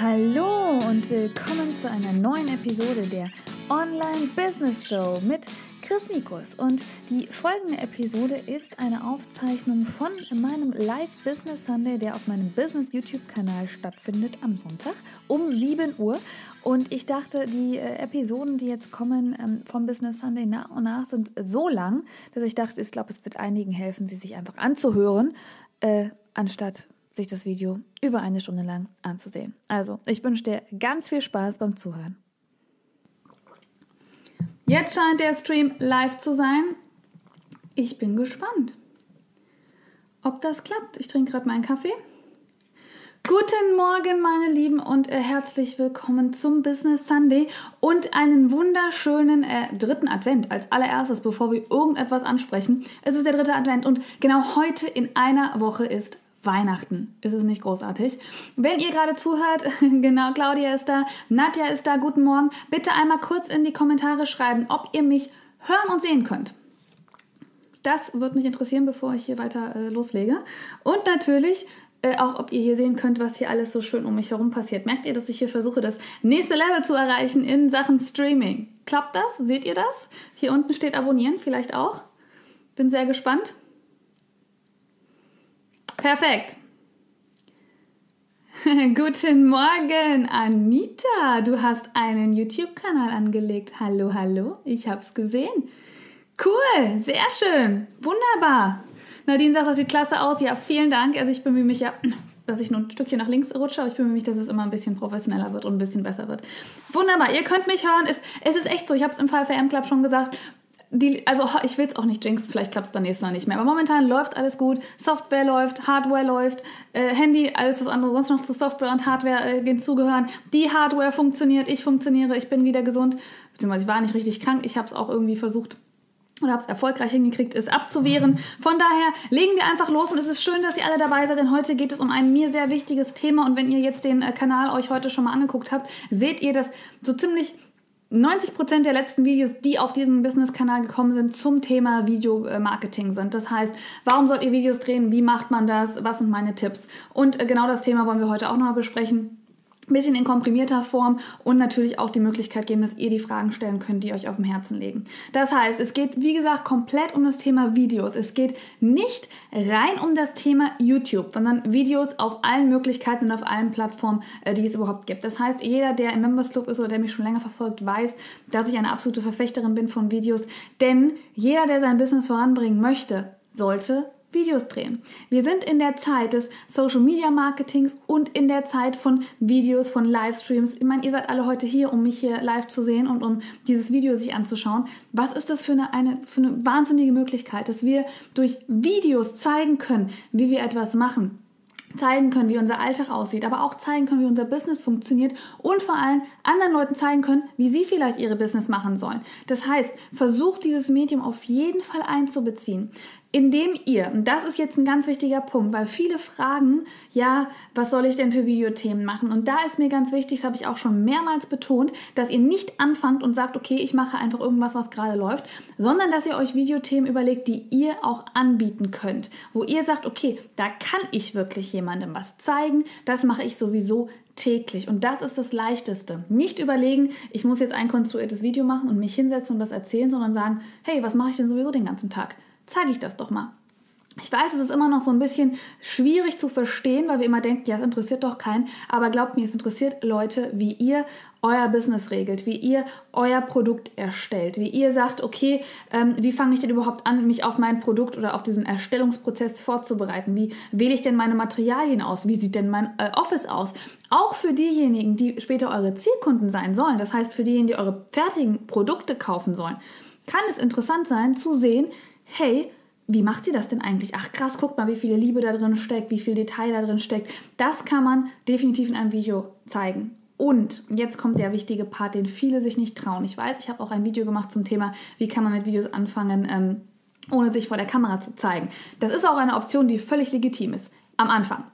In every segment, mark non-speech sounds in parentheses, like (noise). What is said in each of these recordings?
Hallo und willkommen zu einer neuen Episode der Online Business Show mit Chris Mikus. Und die folgende Episode ist eine Aufzeichnung von meinem Live Business Sunday, der auf meinem Business YouTube-Kanal stattfindet am Sonntag um 7 Uhr. Und ich dachte, die äh, Episoden, die jetzt kommen ähm, vom Business Sunday nach und nach, sind so lang, dass ich dachte, ich glaube, es wird einigen helfen, sie sich einfach anzuhören, äh, anstatt sich das Video über eine Stunde lang anzusehen. Also, ich wünsche dir ganz viel Spaß beim Zuhören. Jetzt scheint der Stream live zu sein. Ich bin gespannt, ob das klappt. Ich trinke gerade meinen Kaffee. Guten Morgen, meine Lieben, und äh, herzlich willkommen zum Business Sunday und einen wunderschönen äh, dritten Advent als allererstes, bevor wir irgendetwas ansprechen. Es ist der dritte Advent und genau heute in einer Woche ist Weihnachten. Ist es nicht großartig? Wenn ihr gerade zuhört, (laughs) genau, Claudia ist da, Nadja ist da, guten Morgen. Bitte einmal kurz in die Kommentare schreiben, ob ihr mich hören und sehen könnt. Das würde mich interessieren, bevor ich hier weiter äh, loslege. Und natürlich äh, auch, ob ihr hier sehen könnt, was hier alles so schön um mich herum passiert. Merkt ihr, dass ich hier versuche, das nächste Level zu erreichen in Sachen Streaming? Klappt das? Seht ihr das? Hier unten steht Abonnieren, vielleicht auch. Bin sehr gespannt. Perfekt. (laughs) Guten Morgen, Anita. Du hast einen YouTube-Kanal angelegt. Hallo, hallo. Ich hab's gesehen. Cool, sehr schön. Wunderbar. Nadine sagt, das sieht klasse aus. Ja, vielen Dank. Also ich bemühe mich ja, dass ich nur ein Stückchen nach links rutsche, aber ich bemühe mich, dass es immer ein bisschen professioneller wird und ein bisschen besser wird. Wunderbar. Ihr könnt mich hören. Es, es ist echt so. Ich habe es im Fall VM Club schon gesagt die, also ich will es auch nicht jinxen, vielleicht klappt es dann nächstes Mal nicht mehr. Aber momentan läuft alles gut. Software läuft, Hardware läuft, äh, Handy, alles was andere sonst noch zu Software und Hardware äh, hinzugehören. Die Hardware funktioniert, ich funktioniere, ich bin wieder gesund. Beziehungsweise ich war nicht richtig krank, ich habe es auch irgendwie versucht oder habe es erfolgreich hingekriegt, es abzuwehren. Von daher legen wir einfach los und es ist schön, dass ihr alle dabei seid, denn heute geht es um ein mir sehr wichtiges Thema und wenn ihr jetzt den äh, Kanal euch heute schon mal angeguckt habt, seht ihr, dass so ziemlich 90% der letzten Videos, die auf diesem Business-Kanal gekommen sind, zum Thema Videomarketing sind. Das heißt, warum sollt ihr Videos drehen? Wie macht man das? Was sind meine Tipps? Und äh, genau das Thema wollen wir heute auch nochmal besprechen bisschen in komprimierter Form und natürlich auch die Möglichkeit geben, dass ihr die Fragen stellen könnt, die euch auf dem Herzen liegen. Das heißt, es geht, wie gesagt, komplett um das Thema Videos. Es geht nicht rein um das Thema YouTube, sondern Videos auf allen Möglichkeiten und auf allen Plattformen, äh, die es überhaupt gibt. Das heißt, jeder, der im Members Club ist oder der mich schon länger verfolgt, weiß, dass ich eine absolute Verfechterin bin von Videos, denn jeder, der sein Business voranbringen möchte, sollte Videos drehen. Wir sind in der Zeit des Social Media Marketings und in der Zeit von Videos, von Livestreams. Ich meine, ihr seid alle heute hier, um mich hier live zu sehen und um dieses Video sich anzuschauen. Was ist das für eine, eine, für eine wahnsinnige Möglichkeit, dass wir durch Videos zeigen können, wie wir etwas machen zeigen können, wie unser Alltag aussieht, aber auch zeigen können, wie unser Business funktioniert und vor allem anderen Leuten zeigen können, wie sie vielleicht ihre Business machen sollen. Das heißt, versucht dieses Medium auf jeden Fall einzubeziehen indem ihr, und das ist jetzt ein ganz wichtiger Punkt, weil viele fragen, ja, was soll ich denn für Videothemen machen? Und da ist mir ganz wichtig, das habe ich auch schon mehrmals betont, dass ihr nicht anfangt und sagt, okay, ich mache einfach irgendwas, was gerade läuft, sondern dass ihr euch Videothemen überlegt, die ihr auch anbieten könnt, wo ihr sagt, okay, da kann ich wirklich jemandem was zeigen, das mache ich sowieso täglich. Und das ist das Leichteste. Nicht überlegen, ich muss jetzt ein konstruiertes Video machen und mich hinsetzen und was erzählen, sondern sagen, hey, was mache ich denn sowieso den ganzen Tag? Zeige ich das doch mal. Ich weiß, es ist immer noch so ein bisschen schwierig zu verstehen, weil wir immer denken, ja, es interessiert doch keinen. Aber glaubt mir, es interessiert Leute, wie ihr euer Business regelt, wie ihr euer Produkt erstellt, wie ihr sagt, okay, ähm, wie fange ich denn überhaupt an, mich auf mein Produkt oder auf diesen Erstellungsprozess vorzubereiten? Wie wähle ich denn meine Materialien aus? Wie sieht denn mein äh, Office aus? Auch für diejenigen, die später eure Zielkunden sein sollen, das heißt für diejenigen, die eure fertigen Produkte kaufen sollen, kann es interessant sein zu sehen, hey, wie macht sie das denn eigentlich? Ach krass, guckt mal, wie viel Liebe da drin steckt, wie viel Detail da drin steckt. Das kann man definitiv in einem Video zeigen. Und jetzt kommt der wichtige Part, den viele sich nicht trauen. Ich weiß, ich habe auch ein Video gemacht zum Thema, wie kann man mit Videos anfangen, ähm, ohne sich vor der Kamera zu zeigen. Das ist auch eine Option, die völlig legitim ist am Anfang.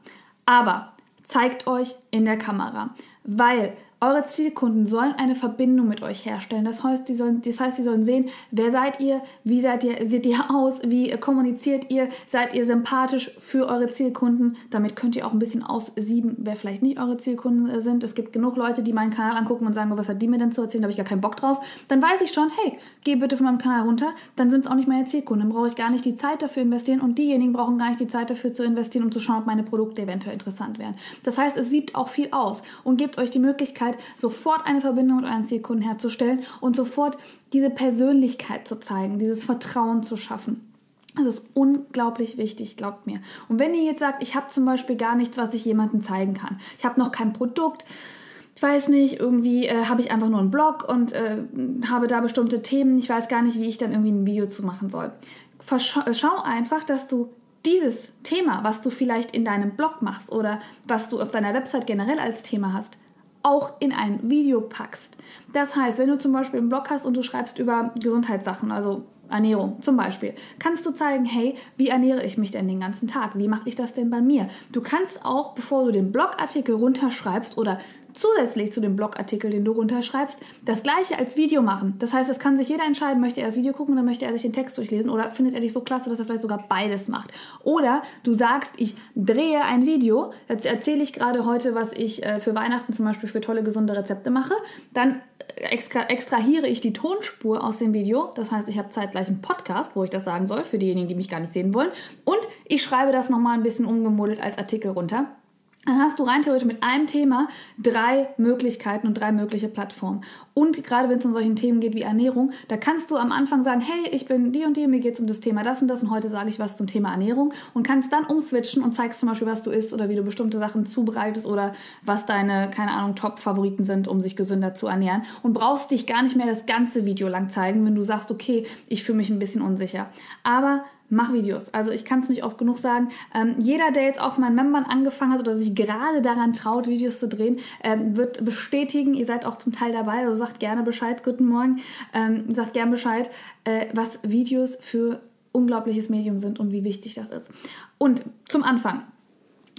Aber zeigt euch in der Kamera, weil Eure Zielkunden sollen eine Verbindung mit euch herstellen. Das heißt, die sollen, das heißt, sie sollen sehen, wer seid ihr, wie seid ihr, seht ihr aus, wie kommuniziert ihr, seid ihr sympathisch für eure Zielkunden. Damit könnt ihr auch ein bisschen aussieben, wer vielleicht nicht eure Zielkunden sind. Es gibt genug Leute, die meinen Kanal angucken und sagen, was hat die mir denn zu erzählen, da habe ich gar keinen Bock drauf. Dann weiß ich schon, hey, geh bitte von meinem Kanal runter, dann sind es auch nicht meine Zielkunden. Dann brauche ich gar nicht die Zeit dafür investieren und diejenigen brauchen gar nicht die Zeit dafür zu investieren, um zu schauen, ob meine Produkte eventuell interessant wären. Das heißt, es siebt auch viel aus und gebt euch die Möglichkeit, sofort eine Verbindung mit euren Zielkunden herzustellen und sofort diese Persönlichkeit zu zeigen, dieses Vertrauen zu schaffen. Das ist unglaublich wichtig, glaubt mir. Und wenn ihr jetzt sagt, ich habe zum Beispiel gar nichts, was ich jemandem zeigen kann, ich habe noch kein Produkt, ich weiß nicht, irgendwie äh, habe ich einfach nur einen Blog und äh, habe da bestimmte Themen, ich weiß gar nicht, wie ich dann irgendwie ein Video zu machen soll. Verschau schau einfach, dass du dieses Thema, was du vielleicht in deinem Blog machst oder was du auf deiner Website generell als Thema hast, auch in ein Video packst. Das heißt, wenn du zum Beispiel einen Blog hast und du schreibst über Gesundheitssachen, also Ernährung zum Beispiel, kannst du zeigen, hey, wie ernähre ich mich denn den ganzen Tag? Wie mache ich das denn bei mir? Du kannst auch, bevor du den Blogartikel runterschreibst oder zusätzlich zu dem Blogartikel, den du runterschreibst, das gleiche als Video machen. Das heißt, es kann sich jeder entscheiden, möchte er das Video gucken oder möchte er sich den Text durchlesen oder findet er dich so klasse, dass er vielleicht sogar beides macht. Oder du sagst, ich drehe ein Video, jetzt erzähle ich gerade heute, was ich äh, für Weihnachten zum Beispiel für tolle, gesunde Rezepte mache, dann äh, extra, extrahiere ich die Tonspur aus dem Video. Das heißt, ich habe zeitgleich einen Podcast, wo ich das sagen soll, für diejenigen, die mich gar nicht sehen wollen. Und ich schreibe das nochmal ein bisschen umgemodelt als Artikel runter dann hast du rein theoretisch mit einem Thema drei Möglichkeiten und drei mögliche Plattformen. Und gerade wenn es um solche Themen geht wie Ernährung, da kannst du am Anfang sagen, hey, ich bin die und die, mir geht es um das Thema das und das und heute sage ich was zum Thema Ernährung und kannst dann umswitchen und zeigst zum Beispiel, was du isst oder wie du bestimmte Sachen zubereitest oder was deine, keine Ahnung, Top-Favoriten sind, um sich gesünder zu ernähren und brauchst dich gar nicht mehr das ganze Video lang zeigen, wenn du sagst, okay, ich fühle mich ein bisschen unsicher. Aber mach Videos. Also ich kann es nicht oft genug sagen. Ähm, jeder, der jetzt auch meinen Membern angefangen hat oder sich gerade daran traut, Videos zu drehen, ähm, wird bestätigen, ihr seid auch zum Teil dabei, also sagt gerne Bescheid, guten Morgen, ähm, sagt gerne Bescheid, äh, was Videos für unglaubliches Medium sind und wie wichtig das ist. Und zum Anfang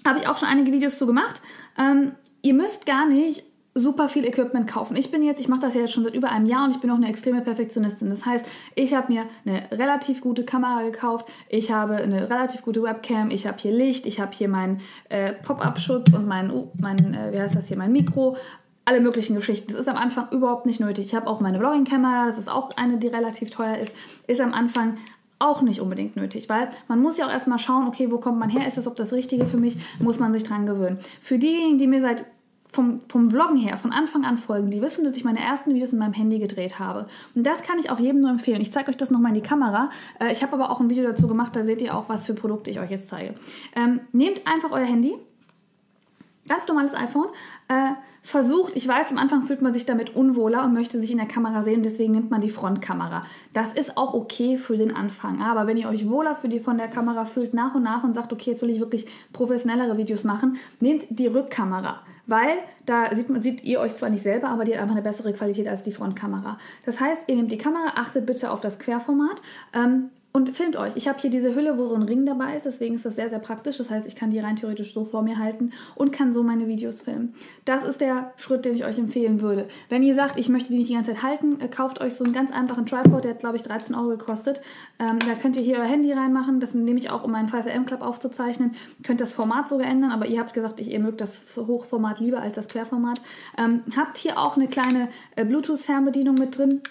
habe ich auch schon einige Videos zu gemacht. Ähm, ihr müsst gar nicht super viel Equipment kaufen. Ich bin jetzt, ich mache das ja jetzt schon seit über einem Jahr und ich bin auch eine extreme Perfektionistin. Das heißt, ich habe mir eine relativ gute Kamera gekauft, ich habe eine relativ gute Webcam, ich habe hier Licht, ich habe hier meinen äh, Pop-up-Schutz und mein, uh, mein äh, wie heißt das hier, mein Mikro, alle möglichen Geschichten. Das ist am Anfang überhaupt nicht nötig. Ich habe auch meine Vlogging-Kamera, das ist auch eine, die relativ teuer ist, ist am Anfang auch nicht unbedingt nötig, weil man muss ja auch erstmal schauen, okay, wo kommt man her, ist das ob das Richtige für mich, muss man sich dran gewöhnen. Für diejenigen, die mir seit vom, vom Vloggen her, von Anfang an folgen, die wissen, dass ich meine ersten Videos in meinem Handy gedreht habe. Und das kann ich auch jedem nur empfehlen. Ich zeige euch das nochmal in die Kamera. Äh, ich habe aber auch ein Video dazu gemacht, da seht ihr auch, was für Produkte ich euch jetzt zeige. Ähm, nehmt einfach euer Handy, ganz normales iPhone, äh, versucht, ich weiß, am Anfang fühlt man sich damit unwohler und möchte sich in der Kamera sehen, deswegen nimmt man die Frontkamera. Das ist auch okay für den Anfang. Aber wenn ihr euch wohler für die von der Kamera fühlt, nach und nach und sagt, okay, jetzt will ich wirklich professionellere Videos machen, nehmt die Rückkamera weil da sieht, man, seht ihr euch zwar nicht selber, aber die hat einfach eine bessere Qualität als die Frontkamera. Das heißt, ihr nehmt die Kamera, achtet bitte auf das Querformat. Ähm, und filmt euch. Ich habe hier diese Hülle, wo so ein Ring dabei ist, deswegen ist das sehr, sehr praktisch. Das heißt, ich kann die rein theoretisch so vor mir halten und kann so meine Videos filmen. Das ist der Schritt, den ich euch empfehlen würde. Wenn ihr sagt, ich möchte die nicht die ganze Zeit halten, äh, kauft euch so einen ganz einfachen Tripod, der hat, glaube ich, 13 Euro gekostet. Ähm, da könnt ihr hier euer Handy reinmachen. Das nehme ich auch, um meinen 5M Club aufzuzeichnen. Könnt das Format sogar ändern, aber ihr habt gesagt, ich, ihr mögt das Hochformat lieber als das Querformat. Ähm, habt hier auch eine kleine äh, Bluetooth-Fernbedienung mit drin.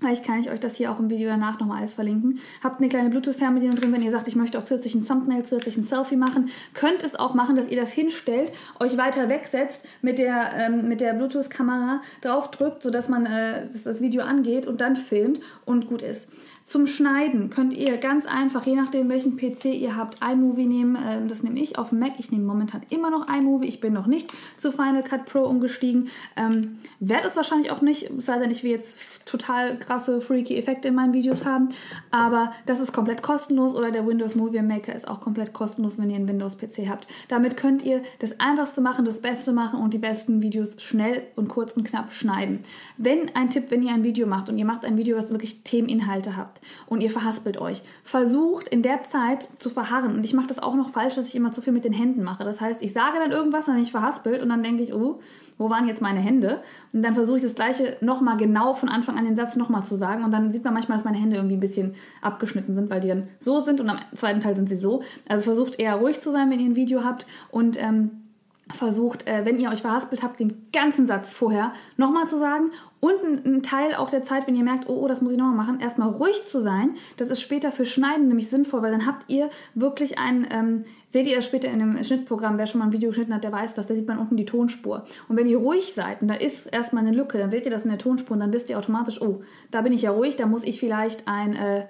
Vielleicht kann ich euch das hier auch im Video danach nochmal alles verlinken. Habt eine kleine Bluetooth-Fernbedienung drin, wenn ihr sagt, ich möchte auch zusätzlich ein Thumbnail, zusätzlich ein Selfie machen. Könnt es auch machen, dass ihr das hinstellt, euch weiter wegsetzt, mit der, ähm, der Bluetooth-Kamera draufdrückt, sodass man äh, dass das Video angeht und dann filmt und gut ist. Zum Schneiden könnt ihr ganz einfach, je nachdem welchen PC ihr habt, iMovie nehmen. Äh, das nehme ich auf dem Mac. Ich nehme momentan immer noch iMovie. Ich bin noch nicht zu Final Cut Pro umgestiegen. Ähm, Werde es wahrscheinlich auch nicht, sei denn ich will jetzt total krasse, freaky Effekte in meinen Videos haben. Aber das ist komplett kostenlos oder der Windows Movie Maker ist auch komplett kostenlos, wenn ihr einen Windows-PC habt. Damit könnt ihr das Einfachste machen, das Beste machen und die besten Videos schnell und kurz und knapp schneiden. Wenn ein Tipp, wenn ihr ein Video macht und ihr macht ein Video, was wirklich Themeninhalte habt, und ihr verhaspelt euch, versucht in der Zeit zu verharren. Und ich mache das auch noch falsch, dass ich immer zu viel mit den Händen mache. Das heißt, ich sage dann irgendwas, dann bin ich verhaspelt und dann denke ich, oh, wo waren jetzt meine Hände? Und dann versuche ich das Gleiche nochmal genau von Anfang an den Satz nochmal zu sagen. Und dann sieht man manchmal, dass meine Hände irgendwie ein bisschen abgeschnitten sind, weil die dann so sind und am zweiten Teil sind sie so. Also versucht eher ruhig zu sein, wenn ihr ein Video habt und ähm, versucht, äh, wenn ihr euch verhaspelt habt, den ganzen Satz vorher nochmal zu sagen und ein, Teil auch der Zeit, wenn ihr merkt, oh, oh das muss ich nochmal machen, erstmal ruhig zu sein. Das ist später für Schneiden nämlich sinnvoll, weil dann habt ihr wirklich ein, ähm, seht ihr das später in einem Schnittprogramm, wer schon mal ein Video geschnitten hat, der weiß das, da sieht man unten die Tonspur. Und wenn ihr ruhig seid und da ist erstmal eine Lücke, dann seht ihr das in der Tonspur und dann wisst ihr automatisch, oh, da bin ich ja ruhig, da muss ich vielleicht ein äh,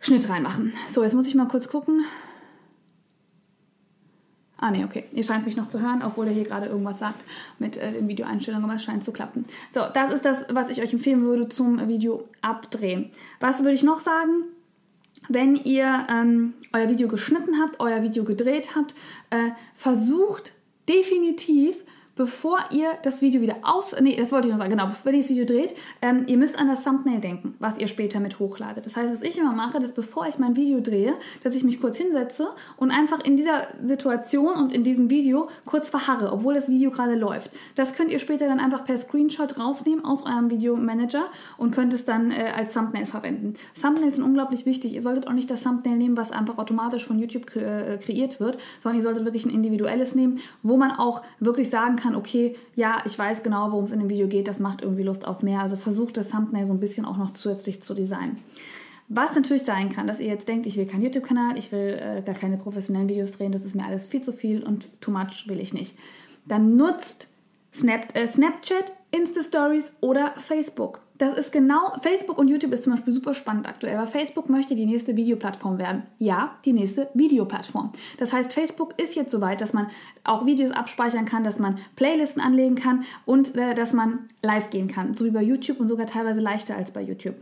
Schnitt reinmachen. So, jetzt muss ich mal kurz gucken. Ah, nee, okay. Ihr scheint mich noch zu hören, obwohl er hier gerade irgendwas sagt mit äh, den Videoeinstellungen, aber es scheint zu klappen. So, das ist das, was ich euch empfehlen würde zum Video abdrehen. Was würde ich noch sagen? Wenn ihr ähm, euer Video geschnitten habt, euer Video gedreht habt, äh, versucht definitiv bevor ihr das Video wieder aus... Nee, das wollte ich noch sagen, genau. Wenn ihr das Video dreht, ähm, ihr müsst an das Thumbnail denken, was ihr später mit hochladet. Das heißt, was ich immer mache, ist, bevor ich mein Video drehe, dass ich mich kurz hinsetze und einfach in dieser Situation und in diesem Video kurz verharre, obwohl das Video gerade läuft. Das könnt ihr später dann einfach per Screenshot rausnehmen aus eurem Videomanager und könnt es dann äh, als Thumbnail verwenden. Thumbnails sind unglaublich wichtig. Ihr solltet auch nicht das Thumbnail nehmen, was einfach automatisch von YouTube äh, kreiert wird, sondern ihr solltet wirklich ein individuelles nehmen, wo man auch wirklich sagen kann, kann, okay, ja, ich weiß genau, worum es in dem Video geht, das macht irgendwie Lust auf mehr. Also versucht das Thumbnail so ein bisschen auch noch zusätzlich zu designen. Was natürlich sein kann, dass ihr jetzt denkt, ich will keinen YouTube-Kanal, ich will äh, gar keine professionellen Videos drehen, das ist mir alles viel zu viel und too much will ich nicht. Dann nutzt äh, Snapchat, Insta-Stories oder Facebook. Das ist genau, Facebook und YouTube ist zum Beispiel super spannend aktuell, weil Facebook möchte die nächste Videoplattform werden. Ja, die nächste Videoplattform. Das heißt, Facebook ist jetzt so weit, dass man auch Videos abspeichern kann, dass man Playlisten anlegen kann und äh, dass man live gehen kann. So wie bei YouTube und sogar teilweise leichter als bei YouTube.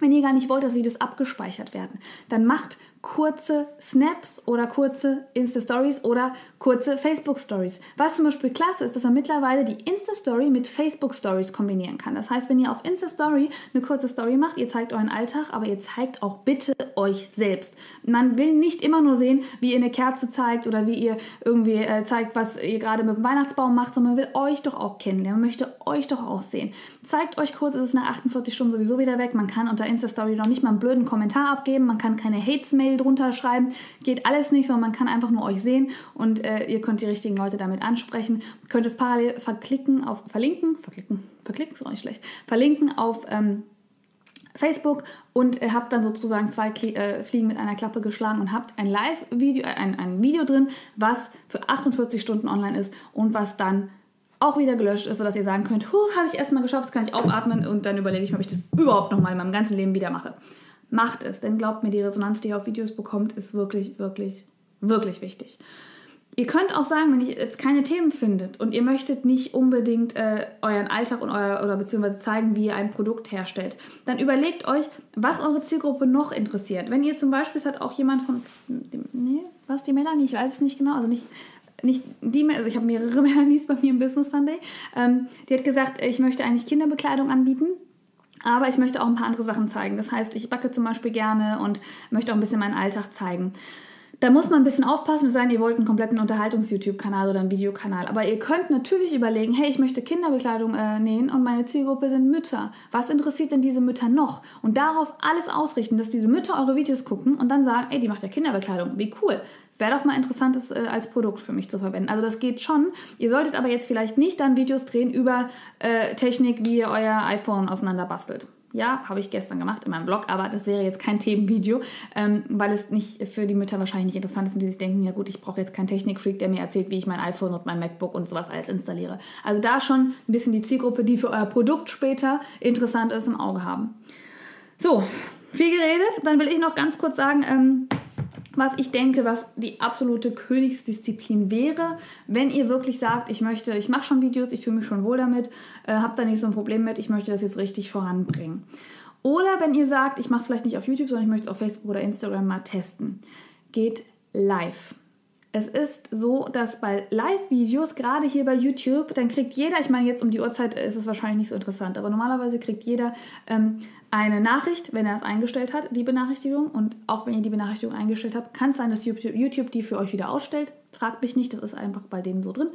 Wenn ihr gar nicht wollt, dass Videos abgespeichert werden, dann macht kurze Snaps oder kurze Insta-Stories oder kurze Facebook-Stories. Was zum Beispiel klasse ist, dass man mittlerweile die Insta-Story mit Facebook-Stories kombinieren kann. Das heißt, wenn ihr auf Insta-Story eine kurze Story macht, ihr zeigt euren Alltag, aber ihr zeigt auch bitte euch selbst. Man will nicht immer nur sehen, wie ihr eine Kerze zeigt oder wie ihr irgendwie äh, zeigt, was ihr gerade mit dem Weihnachtsbaum macht, sondern man will euch doch auch kennenlernen. Man möchte euch doch auch sehen. Zeigt euch kurz, es ist nach 48 Stunden sowieso wieder weg. Man kann unter Insta-Story noch nicht mal einen blöden Kommentar abgeben, man kann keine Hates-Mail Mail drunter schreiben. Geht alles nicht, sondern man kann einfach nur euch sehen und äh, ihr könnt die richtigen Leute damit ansprechen. Könnt es parallel verklicken auf verlinken, verklicken, verklicken ist auch nicht schlecht, verlinken auf ähm, Facebook und äh, habt dann sozusagen zwei äh, Fliegen mit einer Klappe geschlagen und habt ein Live-Video, ein, ein Video drin, was für 48 Stunden online ist und was dann auch wieder gelöscht ist, sodass ihr sagen könnt, habe ich erstmal geschafft, kann ich aufatmen und dann überlege ich mir, ob ich das überhaupt nochmal in meinem ganzen Leben wieder mache macht es. Denn glaubt mir, die Resonanz, die ihr auf Videos bekommt, ist wirklich, wirklich, wirklich wichtig. Ihr könnt auch sagen, wenn ihr jetzt keine Themen findet und ihr möchtet nicht unbedingt äh, euren Alltag und euer oder beziehungsweise zeigen, wie ihr ein Produkt herstellt, dann überlegt euch, was eure Zielgruppe noch interessiert. Wenn ihr zum Beispiel, es hat auch jemand von, nee, was die Melanie, ich weiß es nicht genau, also nicht, nicht die, also ich habe mehrere (laughs) Melanies bei mir im Business Sunday, ähm, die hat gesagt, ich möchte eigentlich Kinderbekleidung anbieten aber ich möchte auch ein paar andere Sachen zeigen. Das heißt, ich backe zum Beispiel gerne und möchte auch ein bisschen meinen Alltag zeigen. Da muss man ein bisschen aufpassen sagen, ihr wollt einen kompletten Unterhaltungs-YouTube-Kanal oder einen Videokanal. Aber ihr könnt natürlich überlegen, hey, ich möchte Kinderbekleidung äh, nähen und meine Zielgruppe sind Mütter. Was interessiert denn diese Mütter noch? Und darauf alles ausrichten, dass diese Mütter eure Videos gucken und dann sagen, ey, die macht ja Kinderbekleidung. Wie cool. Wäre doch mal interessant, das äh, als Produkt für mich zu verwenden. Also das geht schon. Ihr solltet aber jetzt vielleicht nicht dann Videos drehen über äh, Technik, wie ihr euer iPhone auseinanderbastelt. Ja, habe ich gestern gemacht in meinem Blog, aber das wäre jetzt kein Themenvideo, ähm, weil es nicht für die Mütter wahrscheinlich nicht interessant ist und die sich denken, ja gut, ich brauche jetzt keinen Technikfreak, der mir erzählt, wie ich mein iPhone und mein MacBook und sowas alles installiere. Also da schon ein bisschen die Zielgruppe, die für euer Produkt später interessant ist, im Auge haben. So, viel geredet. Dann will ich noch ganz kurz sagen, ähm, was ich denke, was die absolute Königsdisziplin wäre, wenn ihr wirklich sagt, ich möchte, ich mache schon Videos, ich fühle mich schon wohl damit, äh, habe da nicht so ein Problem mit, ich möchte das jetzt richtig voranbringen. Oder wenn ihr sagt, ich mache es vielleicht nicht auf YouTube, sondern ich möchte es auf Facebook oder Instagram mal testen. Geht live. Es ist so, dass bei Live-Videos, gerade hier bei YouTube, dann kriegt jeder, ich meine, jetzt um die Uhrzeit ist es wahrscheinlich nicht so interessant, aber normalerweise kriegt jeder ähm, eine Nachricht, wenn er es eingestellt hat, die Benachrichtigung. Und auch wenn ihr die Benachrichtigung eingestellt habt, kann es sein, dass YouTube die für euch wieder ausstellt. Fragt mich nicht, das ist einfach bei denen so drin.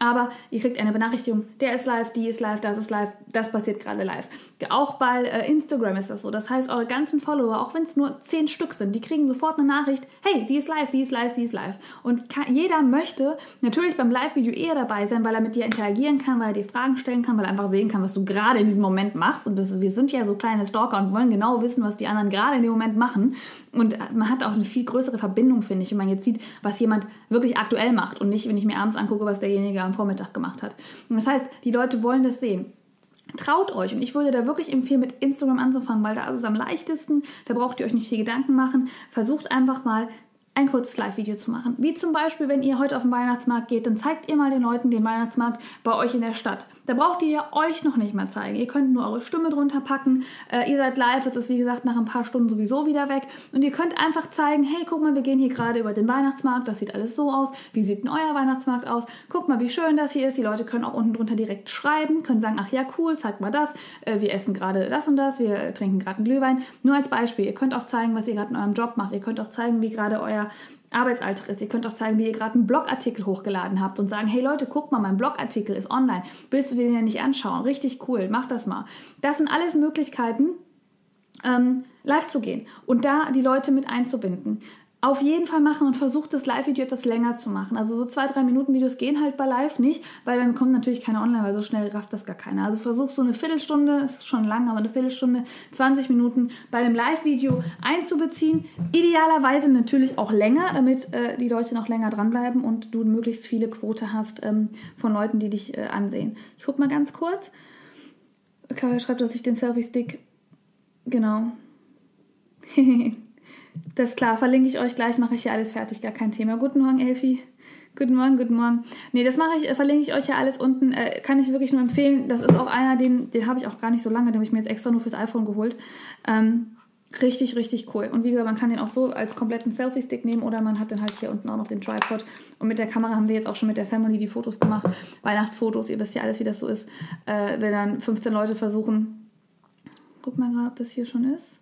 Aber ihr kriegt eine Benachrichtigung, der ist live, die ist live, das ist live, das passiert gerade live. Auch bei äh, Instagram ist das so. Das heißt, eure ganzen Follower, auch wenn es nur zehn Stück sind, die kriegen sofort eine Nachricht, hey, sie ist live, sie ist live, sie ist live. Und kann, jeder möchte natürlich beim Live-Video eher dabei sein, weil er mit dir interagieren kann, weil er dir Fragen stellen kann, weil er einfach sehen kann, was du gerade in diesem Moment machst. Und das, wir sind ja so kleine Stalker und wollen genau wissen, was die anderen gerade in dem Moment machen. Und man hat auch eine viel größere Verbindung, finde ich, wenn man jetzt sieht, was jemand wirklich aktuell macht und nicht, wenn ich mir abends angucke, was derjenige Vormittag gemacht hat. Und das heißt, die Leute wollen das sehen. Traut euch und ich würde da wirklich empfehlen, mit Instagram anzufangen, weil da ist es am leichtesten. Da braucht ihr euch nicht viel Gedanken machen. Versucht einfach mal ein kurzes Live-Video zu machen. Wie zum Beispiel, wenn ihr heute auf den Weihnachtsmarkt geht, dann zeigt ihr mal den Leuten den Weihnachtsmarkt bei euch in der Stadt. Da braucht ihr ja euch noch nicht mal zeigen. Ihr könnt nur eure Stimme drunter packen. Äh, ihr seid live, es ist wie gesagt nach ein paar Stunden sowieso wieder weg. Und ihr könnt einfach zeigen, hey, guck mal, wir gehen hier gerade über den Weihnachtsmarkt. Das sieht alles so aus. Wie sieht denn euer Weihnachtsmarkt aus? Guck mal, wie schön das hier ist. Die Leute können auch unten drunter direkt schreiben, können sagen, ach ja, cool, zeig mal das. Äh, wir essen gerade das und das. Wir trinken gerade einen Glühwein. Nur als Beispiel. Ihr könnt auch zeigen, was ihr gerade in eurem Job macht. Ihr könnt auch zeigen, wie gerade euer Arbeitsalltag ist. Ihr könnt auch zeigen, wie ihr gerade einen Blogartikel hochgeladen habt und sagen, hey Leute, guck mal, mein Blogartikel ist online. Willst du den ja nicht anschauen? Richtig cool, mach das mal. Das sind alles Möglichkeiten, ähm, live zu gehen und da die Leute mit einzubinden auf jeden Fall machen und versucht das Live-Video etwas länger zu machen. Also so zwei, drei Minuten Videos gehen halt bei Live nicht, weil dann kommt natürlich keine online, weil so schnell rafft das gar keiner. Also versuch so eine Viertelstunde, ist schon lang, aber eine Viertelstunde, 20 Minuten bei einem Live-Video einzubeziehen. Idealerweise natürlich auch länger, damit äh, die Leute noch länger dranbleiben und du möglichst viele Quote hast ähm, von Leuten, die dich äh, ansehen. Ich guck mal ganz kurz. Kaja schreibt, dass ich den Selfie-Stick... Genau. (laughs) Das ist klar, verlinke ich euch gleich, mache ich hier alles fertig, gar kein Thema. Guten Morgen, Elfi. Guten Morgen, guten Morgen. Nee, das mache ich, äh, verlinke ich euch ja alles unten. Äh, kann ich wirklich nur empfehlen. Das ist auch einer, den, den habe ich auch gar nicht so lange, den habe ich mir jetzt extra nur fürs iPhone geholt. Ähm, richtig, richtig cool. Und wie gesagt, man kann den auch so als kompletten Selfie-Stick nehmen oder man hat dann halt hier unten auch noch den Tripod. Und mit der Kamera haben wir jetzt auch schon mit der Family die Fotos gemacht. Weihnachtsfotos, ihr wisst ja alles, wie das so ist. Äh, wenn dann 15 Leute versuchen, guck mal gerade, ob das hier schon ist.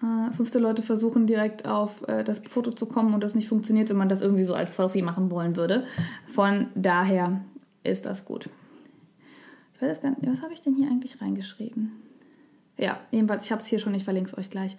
15 Leute versuchen direkt auf äh, das Foto zu kommen und das nicht funktioniert, wenn man das irgendwie so als Selfie machen wollen würde. Von daher ist das gut. Ich weiß gar nicht, was habe ich denn hier eigentlich reingeschrieben? Ja, jedenfalls, ich habe es hier schon, ich verlinke es euch gleich.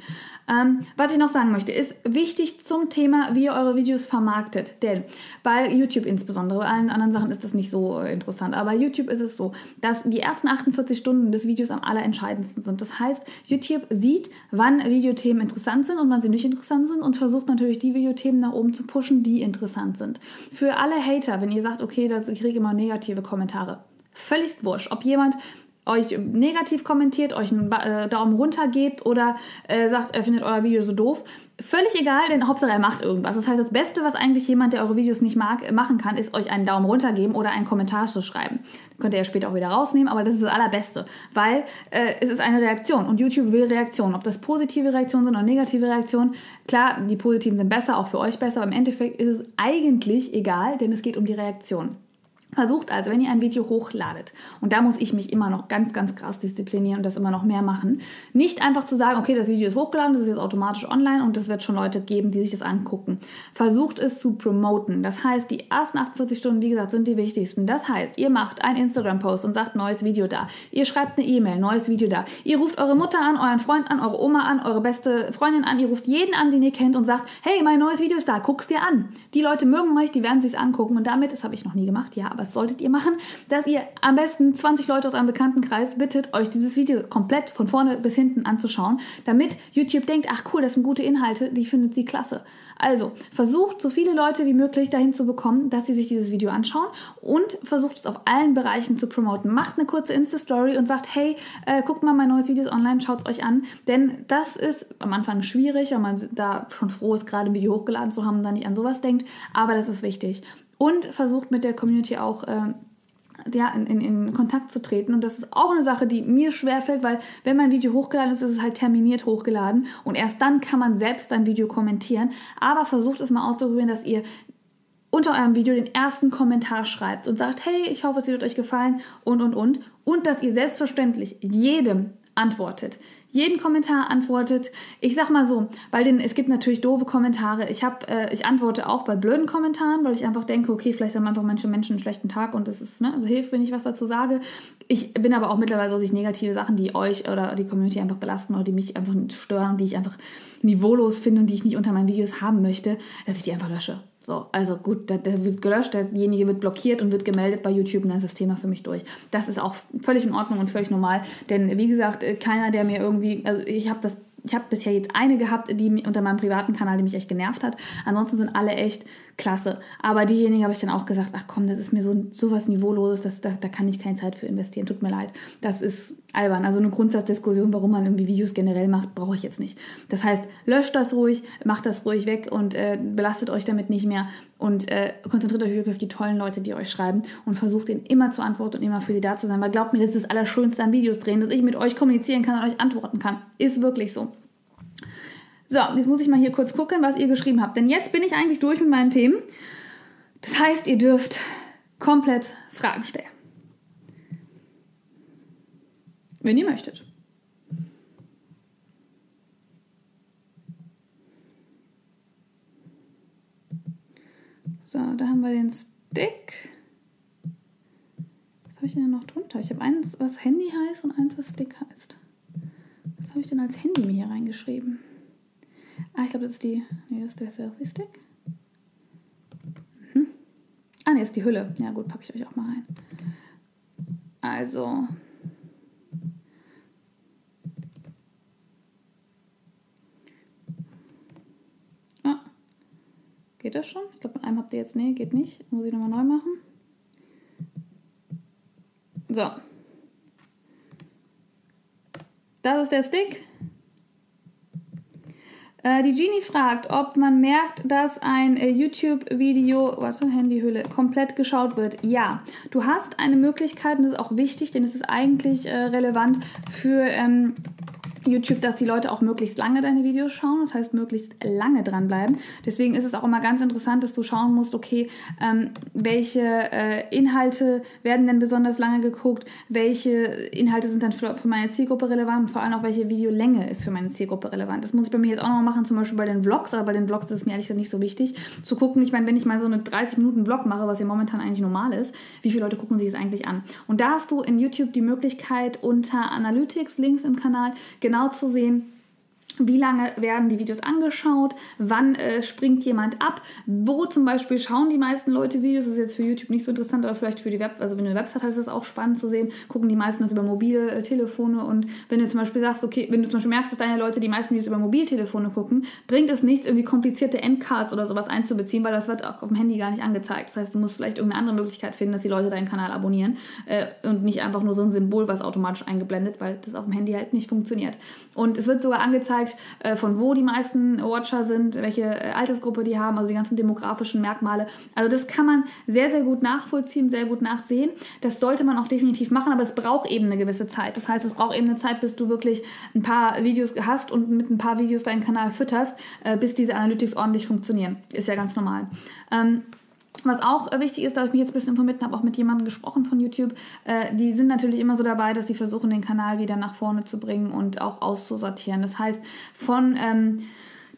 Ähm, was ich noch sagen möchte, ist wichtig zum Thema, wie ihr eure Videos vermarktet. Denn bei YouTube insbesondere, bei allen anderen Sachen ist das nicht so äh, interessant, aber bei YouTube ist es so, dass die ersten 48 Stunden des Videos am allerentscheidendsten sind. Das heißt, YouTube sieht, wann Videothemen interessant sind und wann sie nicht interessant sind und versucht natürlich die Videothemen nach oben zu pushen, die interessant sind. Für alle Hater, wenn ihr sagt, okay, das, ich kriege immer negative Kommentare, völlig wurscht, ob jemand euch negativ kommentiert, euch einen äh, Daumen runter gebt oder äh, sagt, er findet euer Video so doof. Völlig egal, denn Hauptsache er macht irgendwas. Das heißt, das Beste, was eigentlich jemand, der eure Videos nicht mag, machen kann, ist euch einen Daumen runter geben oder einen Kommentar zu schreiben. könnt ihr ja später auch wieder rausnehmen, aber das ist das Allerbeste, weil äh, es ist eine Reaktion und YouTube will Reaktionen. Ob das positive Reaktionen sind oder negative Reaktionen, klar, die positiven sind besser, auch für euch besser, aber im Endeffekt ist es eigentlich egal, denn es geht um die Reaktion. Versucht also, wenn ihr ein Video hochladet, und da muss ich mich immer noch ganz, ganz krass disziplinieren und das immer noch mehr machen, nicht einfach zu sagen, okay, das Video ist hochgeladen, das ist jetzt automatisch online und es wird schon Leute geben, die sich das angucken. Versucht es zu promoten. Das heißt, die ersten 48 Stunden, wie gesagt, sind die wichtigsten. Das heißt, ihr macht einen Instagram-Post und sagt, neues Video da. Ihr schreibt eine E-Mail, neues Video da. Ihr ruft eure Mutter an, euren Freund an, eure Oma an, eure beste Freundin an. Ihr ruft jeden an, den ihr kennt und sagt, hey, mein neues Video ist da, guck's dir an. Die Leute mögen euch, die werden sich's angucken und damit, das habe ich noch nie gemacht, ja, aber das solltet ihr machen, dass ihr am besten 20 Leute aus eurem Bekanntenkreis bittet, euch dieses Video komplett von vorne bis hinten anzuschauen, damit YouTube denkt, ach cool, das sind gute Inhalte, die findet sie klasse. Also versucht so viele Leute wie möglich dahin zu bekommen, dass sie sich dieses Video anschauen und versucht es auf allen Bereichen zu promoten. Macht eine kurze Insta-Story und sagt, hey, äh, guckt mal, mein neues Video ist online, schaut es euch an. Denn das ist am Anfang schwierig, weil man da schon froh ist, gerade ein Video hochgeladen zu haben und dann nicht an sowas denkt. Aber das ist wichtig und versucht mit der Community auch äh, ja, in, in, in, Kontakt zu treten. Und das ist auch eine Sache, die mir schwerfällt, weil wenn mein Video hochgeladen ist, ist es halt terminiert hochgeladen und erst dann kann man selbst sein Video kommentieren. Aber versucht es mal auszuprobieren, dass ihr unter eurem Video den ersten Kommentar schreibt und sagt, hey, ich hoffe, es wird euch gefallen und, und, und. Und dass ihr selbstverständlich jedem antwortet jeden Kommentar antwortet. Ich sag mal so, weil den, es gibt natürlich doofe Kommentare. Ich, hab, äh, ich antworte auch bei blöden Kommentaren, weil ich einfach denke, okay, vielleicht haben einfach manche Menschen einen schlechten Tag und das ist, ne, hilft, wenn ich was dazu sage. Ich bin aber auch mittlerweile so, dass ich negative Sachen, die euch oder die Community einfach belasten oder die mich einfach stören, die ich einfach niveaulos finde und die ich nicht unter meinen Videos haben möchte, dass ich die einfach lösche. So, also gut, der, der, wird gelöscht, derjenige wird blockiert und wird gemeldet bei YouTube und dann ist das Thema für mich durch. Das ist auch völlig in Ordnung und völlig normal, denn wie gesagt, äh, keiner, der mir irgendwie, also ich habe das ich habe bisher jetzt eine gehabt, die unter meinem privaten Kanal, die mich echt genervt hat. Ansonsten sind alle echt klasse. Aber diejenigen habe ich dann auch gesagt, ach komm, das ist mir so sowas Niveauloses, das, da, da kann ich keine Zeit für investieren. Tut mir leid. Das ist albern. Also eine Grundsatzdiskussion, warum man irgendwie Videos generell macht, brauche ich jetzt nicht. Das heißt, löscht das ruhig, macht das ruhig weg und äh, belastet euch damit nicht mehr und äh, konzentriert euch wirklich auf die tollen Leute, die euch schreiben und versucht ihnen immer zu antworten und immer für sie da zu sein. Weil glaubt mir, das ist das Allerschönste an Videos drehen, dass ich mit euch kommunizieren kann und euch antworten kann. Ist wirklich so. So, jetzt muss ich mal hier kurz gucken, was ihr geschrieben habt. Denn jetzt bin ich eigentlich durch mit meinen Themen. Das heißt, ihr dürft komplett Fragen stellen. Wenn ihr möchtet. So, da haben wir den Stick. Was habe ich denn noch drunter? Ich habe eins, was Handy heißt und eins, was Stick heißt. Was habe ich denn als Handy mir hier reingeschrieben? Ah, ich glaube, das ist die. Nee, das ist der Selfie-Stick. Mhm. Ah, nee, das ist die Hülle. Ja, gut, packe ich euch auch mal rein. Also. Ah. Geht das schon? Ich glaube, mit einem habt ihr jetzt. Nee, geht nicht. Muss ich nochmal neu machen. So. Das ist der Stick. Äh, die Genie fragt, ob man merkt, dass ein äh, YouTube-Video, warte, Handyhülle, komplett geschaut wird. Ja, du hast eine Möglichkeit und das ist auch wichtig, denn es ist eigentlich äh, relevant für ähm, YouTube, dass die Leute auch möglichst lange deine Videos schauen, das heißt möglichst lange dranbleiben. Deswegen ist es auch immer ganz interessant, dass du schauen musst, okay, ähm, welche äh, Inhalte werden denn besonders lange geguckt, welche Inhalte sind dann für, für, meine Zielgruppe relevant und vor allem auch welche Videolänge ist für meine Zielgruppe relevant. Das muss ich bei mir jetzt auch noch machen, zum Beispiel bei den Vlogs, aber bei den Vlogs ist es mir ehrlich gesagt nicht so wichtig, zu gucken, ich meine, wenn ich mal so eine 30 Minuten Vlog mache, was ja momentan eigentlich normal ist, wie viele Leute gucken sich das eigentlich an? Und da hast du in YouTube die Möglichkeit unter Analytics, Links im Kanal, genau genau zu sehen, wie lange werden die Videos angeschaut, wann äh, springt jemand ab, wo zum Beispiel schauen die meisten Leute Videos, das ist jetzt für YouTube nicht so interessant, aber vielleicht für die Web, also wenn du eine Website hast, ist das auch spannend zu sehen, gucken die meisten das über mobile äh, Telefone und wenn du zum Beispiel sagst, okay, wenn du zum Beispiel merkst, dass deine Leute die meisten Videos über Mobiltelefone gucken, bringt es nichts, irgendwie komplizierte Endcards oder sowas einzubeziehen, weil das wird auch auf dem Handy gar nicht angezeigt. Das heißt, du musst vielleicht irgendeine andere Möglichkeit finden, dass die Leute deinen Kanal abonnieren äh, und nicht einfach nur so ein Symbol, was automatisch eingeblendet, weil das auf dem Handy halt nicht funktioniert. Und es wird sogar angezeigt, gezeigt, äh, von wo die meisten Watcher sind, welche äh, Altersgruppe die haben, also die ganzen demografischen Merkmale. Also das kann man sehr, sehr gut nachvollziehen, sehr gut nachsehen. Das sollte man auch definitiv machen, aber es braucht eben eine gewisse Zeit. Das heißt, es braucht eben eine Zeit, bis du wirklich ein paar Videos hast und mit ein paar Videos deinen Kanal fütterst, äh, bis diese Analytics ordentlich funktionieren. Ist ja ganz normal. Ähm, was auch äh, wichtig ist, da ich mich jetzt ein bisschen informiert habe auch mit jemandem gesprochen von YouTube, äh, die sind natürlich immer so dabei, dass sie versuchen, den Kanal wieder nach vorne zu bringen und auch auszusortieren. Das heißt, von ähm,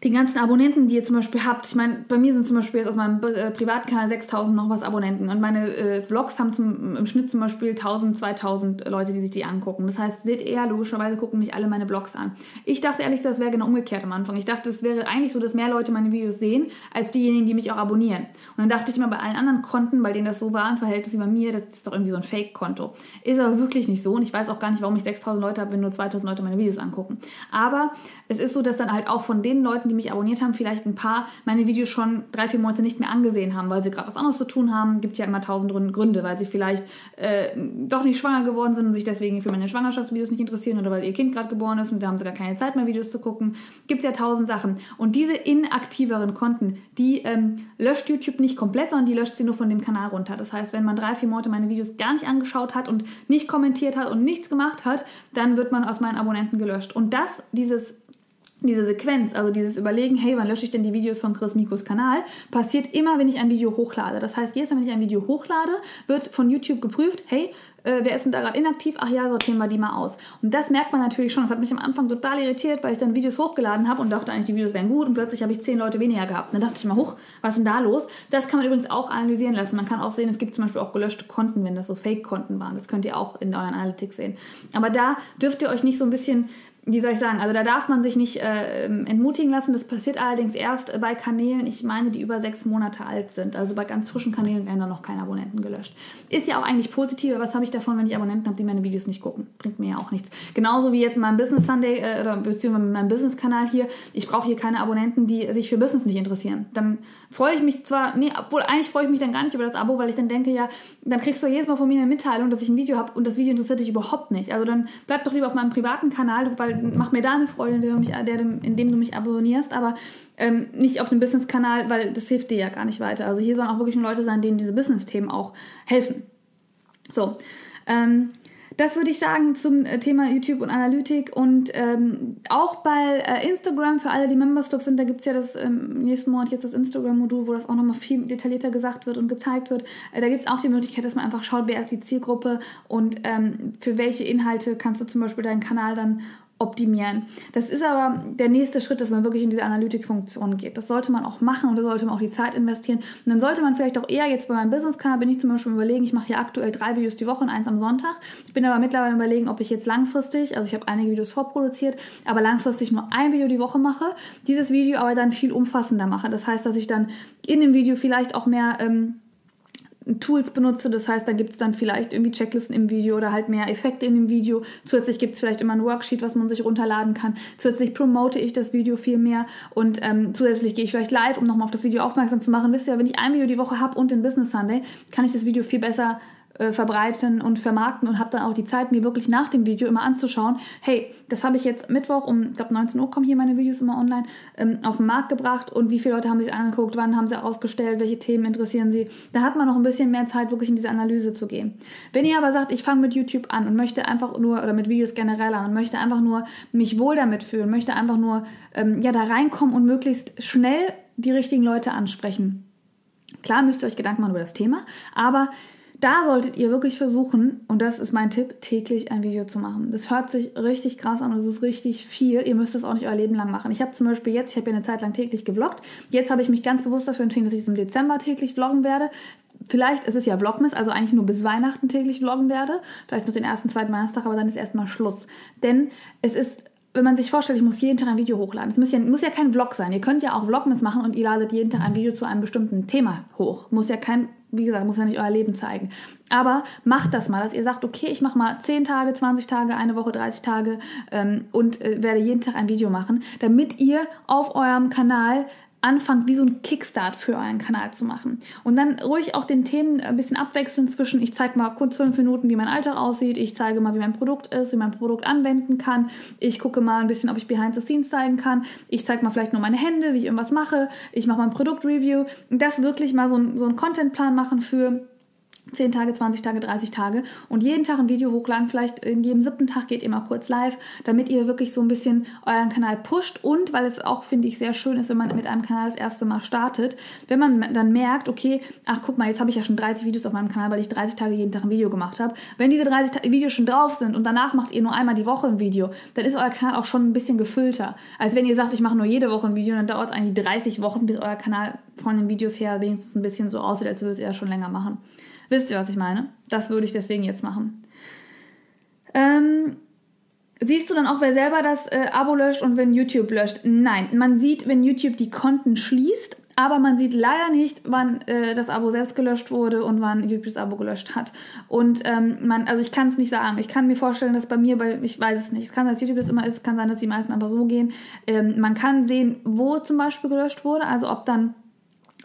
den ganzen Abonnenten, die ihr zum Beispiel habt. Ich meine, bei mir sind zum Beispiel jetzt auf meinem äh, Privatkanal 6000 noch was Abonnenten und meine äh, Vlogs haben zum, im Schnitt zum Beispiel 1000, 2000 Leute, die sich die angucken. Das heißt, seht eher, logischerweise gucken nicht alle meine Vlogs an. Ich dachte ehrlich, das wäre genau umgekehrt am Anfang. Ich dachte, es wäre eigentlich so, dass mehr Leute meine Videos sehen, als diejenigen, die mich auch abonnieren. Und dann dachte ich mir bei allen anderen Konten, bei denen das so war im Verhältnis wie bei mir, das ist doch irgendwie so ein Fake-Konto. Ist aber wirklich nicht so und ich weiß auch gar nicht, warum ich 6000 Leute habe, wenn nur 2000 Leute meine Videos angucken. Aber es ist so, dass dann halt auch von den Leuten, die mich abonniert haben, vielleicht ein paar meine Videos schon drei, vier Monate nicht mehr angesehen haben, weil sie gerade was anderes zu tun haben. Gibt ja immer tausend Gründe, weil sie vielleicht äh, doch nicht schwanger geworden sind und sich deswegen für meine Schwangerschaftsvideos nicht interessieren oder weil ihr Kind gerade geboren ist und da haben sie gar keine Zeit mehr, Videos zu gucken. Gibt es ja tausend Sachen. Und diese inaktiveren Konten, die ähm, löscht YouTube nicht komplett, sondern die löscht sie nur von dem Kanal runter. Das heißt, wenn man drei, vier Monate meine Videos gar nicht angeschaut hat und nicht kommentiert hat und nichts gemacht hat, dann wird man aus meinen Abonnenten gelöscht. Und das, dieses diese Sequenz, also dieses Überlegen, hey, wann lösche ich denn die Videos von Chris Mikos Kanal, passiert immer, wenn ich ein Video hochlade. Das heißt, jedes Mal, wenn ich ein Video hochlade, wird von YouTube geprüft, hey, äh, wer ist denn da gerade inaktiv? Ach ja, sortieren wir die mal aus. Und das merkt man natürlich schon. Das hat mich am Anfang total irritiert, weil ich dann Videos hochgeladen habe und dachte eigentlich, die Videos wären gut und plötzlich habe ich zehn Leute weniger gehabt. Und dann dachte ich mal, hoch, was ist denn da los? Das kann man übrigens auch analysieren lassen. Man kann auch sehen, es gibt zum Beispiel auch gelöschte Konten, wenn das so Fake-Konten waren. Das könnt ihr auch in euren Analytics sehen. Aber da dürft ihr euch nicht so ein bisschen wie soll ich sagen, also da darf man sich nicht äh, entmutigen lassen. Das passiert allerdings erst bei Kanälen, ich meine, die über sechs Monate alt sind. Also bei ganz frischen Kanälen werden da noch keine Abonnenten gelöscht. Ist ja auch eigentlich positiv, aber was habe ich davon, wenn ich Abonnenten habe, die meine Videos nicht gucken? Bringt mir ja auch nichts. Genauso wie jetzt mein Business Sunday äh, oder beziehungsweise mein Business-Kanal hier. Ich brauche hier keine Abonnenten, die sich für Business nicht interessieren. Dann freue ich mich zwar, nee, obwohl eigentlich freue ich mich dann gar nicht über das Abo, weil ich dann denke, ja, dann kriegst du jedes Mal von mir eine Mitteilung, dass ich ein Video habe und das Video interessiert dich überhaupt nicht. Also dann bleib doch lieber auf meinem privaten Kanal, weil mach mir da eine Freude, indem du mich, indem du mich abonnierst, aber ähm, nicht auf dem Business-Kanal, weil das hilft dir ja gar nicht weiter. Also hier sollen auch wirklich nur Leute sein, denen diese Business-Themen auch helfen. So. Ähm, das würde ich sagen zum äh, Thema YouTube und Analytik. Und ähm, auch bei äh, Instagram, für alle, die Members Club sind, da gibt es ja das ähm, nächsten Monat jetzt das Instagram-Modul, wo das auch nochmal viel detaillierter gesagt wird und gezeigt wird. Äh, da gibt es auch die Möglichkeit, dass man einfach schaut, wer ist die Zielgruppe und ähm, für welche Inhalte kannst du zum Beispiel deinen Kanal dann optimieren. Das ist aber der nächste Schritt, dass man wirklich in diese Analytikfunktion geht. Das sollte man auch machen und da sollte man auch die Zeit investieren. Und dann sollte man vielleicht auch eher jetzt bei meinem Business-Kanal, bin ich zum Beispiel überlegen, ich mache hier aktuell drei Videos die Woche und eins am Sonntag. Ich bin aber mittlerweile überlegen, ob ich jetzt langfristig, also ich habe einige Videos vorproduziert, aber langfristig nur ein Video die Woche mache, dieses Video aber dann viel umfassender mache. Das heißt, dass ich dann in dem Video vielleicht auch mehr... Ähm, Tools benutze. Das heißt, da gibt es dann vielleicht irgendwie Checklisten im Video oder halt mehr Effekte in dem Video. Zusätzlich gibt es vielleicht immer ein Worksheet, was man sich runterladen kann. Zusätzlich promote ich das Video viel mehr und ähm, zusätzlich gehe ich vielleicht live, um nochmal auf das Video aufmerksam zu machen. Wisst ihr, wenn ich ein Video die Woche habe und den Business Sunday, kann ich das Video viel besser äh, verbreiten und vermarkten und habe dann auch die Zeit, mir wirklich nach dem Video immer anzuschauen, hey, das habe ich jetzt Mittwoch um, ich glaube 19 Uhr kommen hier meine Videos immer online, ähm, auf den Markt gebracht und wie viele Leute haben sich angeguckt, wann haben sie ausgestellt, welche Themen interessieren sie. Da hat man noch ein bisschen mehr Zeit, wirklich in diese Analyse zu gehen. Wenn ihr aber sagt, ich fange mit YouTube an und möchte einfach nur, oder mit Videos generell an und möchte einfach nur mich wohl damit fühlen, möchte einfach nur ähm, ja, da reinkommen und möglichst schnell die richtigen Leute ansprechen. Klar müsst ihr euch Gedanken machen über das Thema, aber da solltet ihr wirklich versuchen, und das ist mein Tipp, täglich ein Video zu machen. Das hört sich richtig krass an und es ist richtig viel. Ihr müsst das auch nicht euer Leben lang machen. Ich habe zum Beispiel jetzt, ich habe ja eine Zeit lang täglich gevloggt. Jetzt habe ich mich ganz bewusst dafür entschieden, dass ich es im Dezember täglich vloggen werde. Vielleicht ist es ja Vlogmas, also eigentlich nur bis Weihnachten täglich vloggen werde. Vielleicht noch den ersten, zweiten Weihnachtstag, aber dann ist erstmal Schluss. Denn es ist wenn man sich vorstellt, ich muss jeden Tag ein Video hochladen. Es muss ja, muss ja kein Vlog sein. Ihr könnt ja auch Vlogmas machen und ihr ladet jeden Tag ein Video zu einem bestimmten Thema hoch. Muss ja kein wie gesagt, muss ja nicht euer Leben zeigen. Aber macht das mal, dass ihr sagt, okay, ich mache mal 10 Tage, 20 Tage, eine Woche, 30 Tage ähm, und äh, werde jeden Tag ein Video machen, damit ihr auf eurem Kanal anfangt, wie so ein Kickstart für euren Kanal zu machen. Und dann ruhig auch den Themen ein bisschen abwechseln zwischen, ich zeige mal kurz fünf Minuten, wie mein Alltag aussieht, ich zeige mal, wie mein Produkt ist, wie mein Produkt anwenden kann, ich gucke mal ein bisschen, ob ich Behind the Scenes zeigen kann, ich zeige mal vielleicht nur meine Hände, wie ich irgendwas mache, ich mache mal ein Produktreview. Das wirklich mal so, ein, so einen Contentplan machen für 10 Tage, 20 Tage, 30 Tage und jeden Tag ein Video hochladen. Vielleicht in jedem siebten Tag geht ihr mal kurz live, damit ihr wirklich so ein bisschen euren Kanal pusht und weil es auch, finde ich, sehr schön ist, wenn man mit einem Kanal das erste Mal startet, wenn man dann merkt, okay, ach guck mal, jetzt habe ich ja schon 30 Videos auf meinem Kanal, weil ich 30 Tage jeden Tag ein Video gemacht habe. Wenn diese 30 Videos schon drauf sind und danach macht ihr nur einmal die Woche ein Video, dann ist euer Kanal auch schon ein bisschen gefüllter. Als wenn ihr sagt, ich mache nur jede Woche ein Video, dann dauert es eigentlich 30 Wochen, bis euer Kanal von den Videos her wenigstens ein bisschen so aussieht, als würde es eher schon länger machen. Wisst ihr, was ich meine? Das würde ich deswegen jetzt machen. Ähm, siehst du dann auch, wer selber das äh, Abo löscht und wenn YouTube löscht? Nein, man sieht, wenn YouTube die Konten schließt, aber man sieht leider nicht, wann äh, das Abo selbst gelöscht wurde und wann YouTube das Abo gelöscht hat. Und ähm, man, also ich kann es nicht sagen. Ich kann mir vorstellen, dass bei mir, weil ich weiß es nicht. Es kann sein, dass YouTube das immer ist, kann sein, dass die meisten einfach so gehen. Ähm, man kann sehen, wo zum Beispiel gelöscht wurde, also ob dann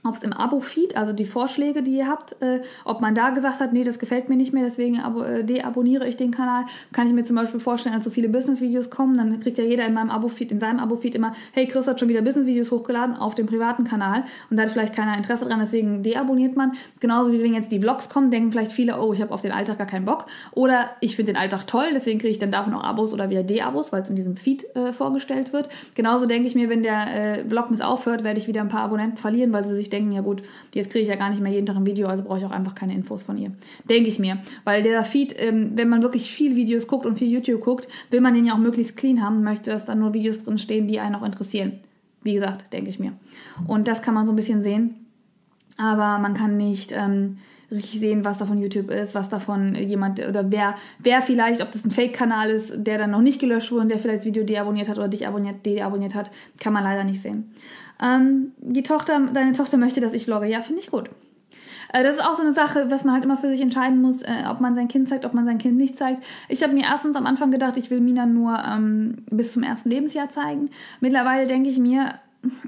ob es im Abo-Feed, also die Vorschläge, die ihr habt, äh, ob man da gesagt hat, nee, das gefällt mir nicht mehr, deswegen äh, deabonniere ich den Kanal. Kann ich mir zum Beispiel vorstellen, als so viele Business-Videos kommen, dann kriegt ja jeder in meinem Abo-Feed, in seinem Abo-Feed immer, hey, Chris hat schon wieder Business-Videos hochgeladen auf dem privaten Kanal und da hat vielleicht keiner Interesse dran, deswegen deabonniert man. Genauso wie wenn jetzt die Vlogs kommen, denken vielleicht viele, oh, ich habe auf den Alltag gar keinen Bock. Oder ich finde den Alltag toll, deswegen kriege ich dann davon auch Abos oder wieder De-Abos, weil es in diesem Feed äh, vorgestellt wird. Genauso denke ich mir, wenn der äh, Vlogmas aufhört, werde ich wieder ein paar Abonnenten verlieren, weil sie sich denken, ja gut, jetzt kriege ich ja gar nicht mehr jeden Tag ein Video, also brauche ich auch einfach keine Infos von ihr. Denke ich mir. Weil der Feed, ähm, wenn man wirklich viel Videos guckt und viel YouTube guckt, will man den ja auch möglichst clean haben, möchte, dass da nur Videos drin stehen, die einen auch interessieren. Wie gesagt, denke ich mir. Und das kann man so ein bisschen sehen. Aber man kann nicht ähm, richtig sehen, was da von YouTube ist, was davon jemand oder wer, wer vielleicht, ob das ein Fake-Kanal ist, der dann noch nicht gelöscht wurde und der vielleicht das Video deabonniert hat oder dich abonniert, deabonniert hat, kann man leider nicht sehen. Ähm, die Tochter, deine Tochter möchte, dass ich vlogge. Ja, finde ich gut. Äh, das ist auch so eine Sache, was man halt immer für sich entscheiden muss, äh, ob man sein Kind zeigt, ob man sein Kind nicht zeigt. Ich habe mir erstens am Anfang gedacht, ich will Mina nur ähm, bis zum ersten Lebensjahr zeigen. Mittlerweile denke ich mir,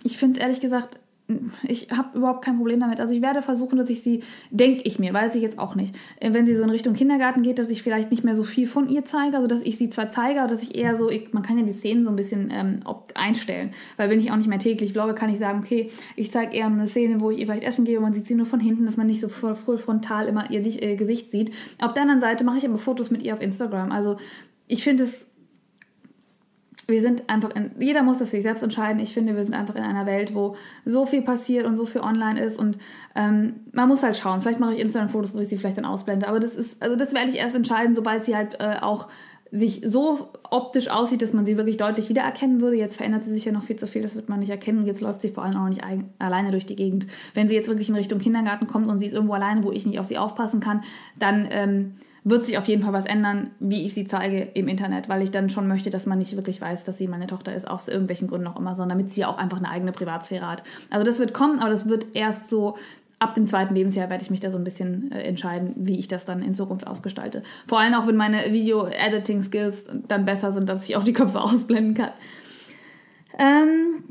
ich finde es ehrlich gesagt ich habe überhaupt kein Problem damit. Also ich werde versuchen, dass ich sie, denke ich mir, weiß ich jetzt auch nicht, äh, wenn sie so in Richtung Kindergarten geht, dass ich vielleicht nicht mehr so viel von ihr zeige, also dass ich sie zwar zeige, aber dass ich eher so, ich, man kann ja die Szenen so ein bisschen ähm, einstellen, weil wenn ich auch nicht mehr täglich vlogge, kann ich sagen, okay, ich zeige eher eine Szene, wo ich ihr vielleicht essen gehe und man sieht sie nur von hinten, dass man nicht so voll, voll frontal immer ihr äh, Gesicht sieht. Auf der anderen Seite mache ich aber Fotos mit ihr auf Instagram. Also ich finde es wir sind einfach in, jeder muss das für sich selbst entscheiden. Ich finde, wir sind einfach in einer Welt, wo so viel passiert und so viel online ist und ähm, man muss halt schauen. Vielleicht mache ich Instagram-Fotos, wo ich sie vielleicht dann ausblende, aber das ist, also das werde ich erst entscheiden, sobald sie halt äh, auch sich so optisch aussieht, dass man sie wirklich deutlich wiedererkennen würde. Jetzt verändert sie sich ja noch viel zu viel, das wird man nicht erkennen. Jetzt läuft sie vor allem auch nicht ein, alleine durch die Gegend. Wenn sie jetzt wirklich in Richtung Kindergarten kommt und sie ist irgendwo alleine, wo ich nicht auf sie aufpassen kann, dann ähm, wird sich auf jeden Fall was ändern, wie ich sie zeige im Internet, weil ich dann schon möchte, dass man nicht wirklich weiß, dass sie meine Tochter ist, aus irgendwelchen Gründen auch immer, sondern damit sie auch einfach eine eigene Privatsphäre hat. Also das wird kommen, aber das wird erst so ab dem zweiten Lebensjahr werde ich mich da so ein bisschen äh, entscheiden, wie ich das dann in Zukunft ausgestalte. Vor allem auch, wenn meine Video-Editing-Skills dann besser sind, dass ich auch die Köpfe (laughs) ausblenden kann. Ähm,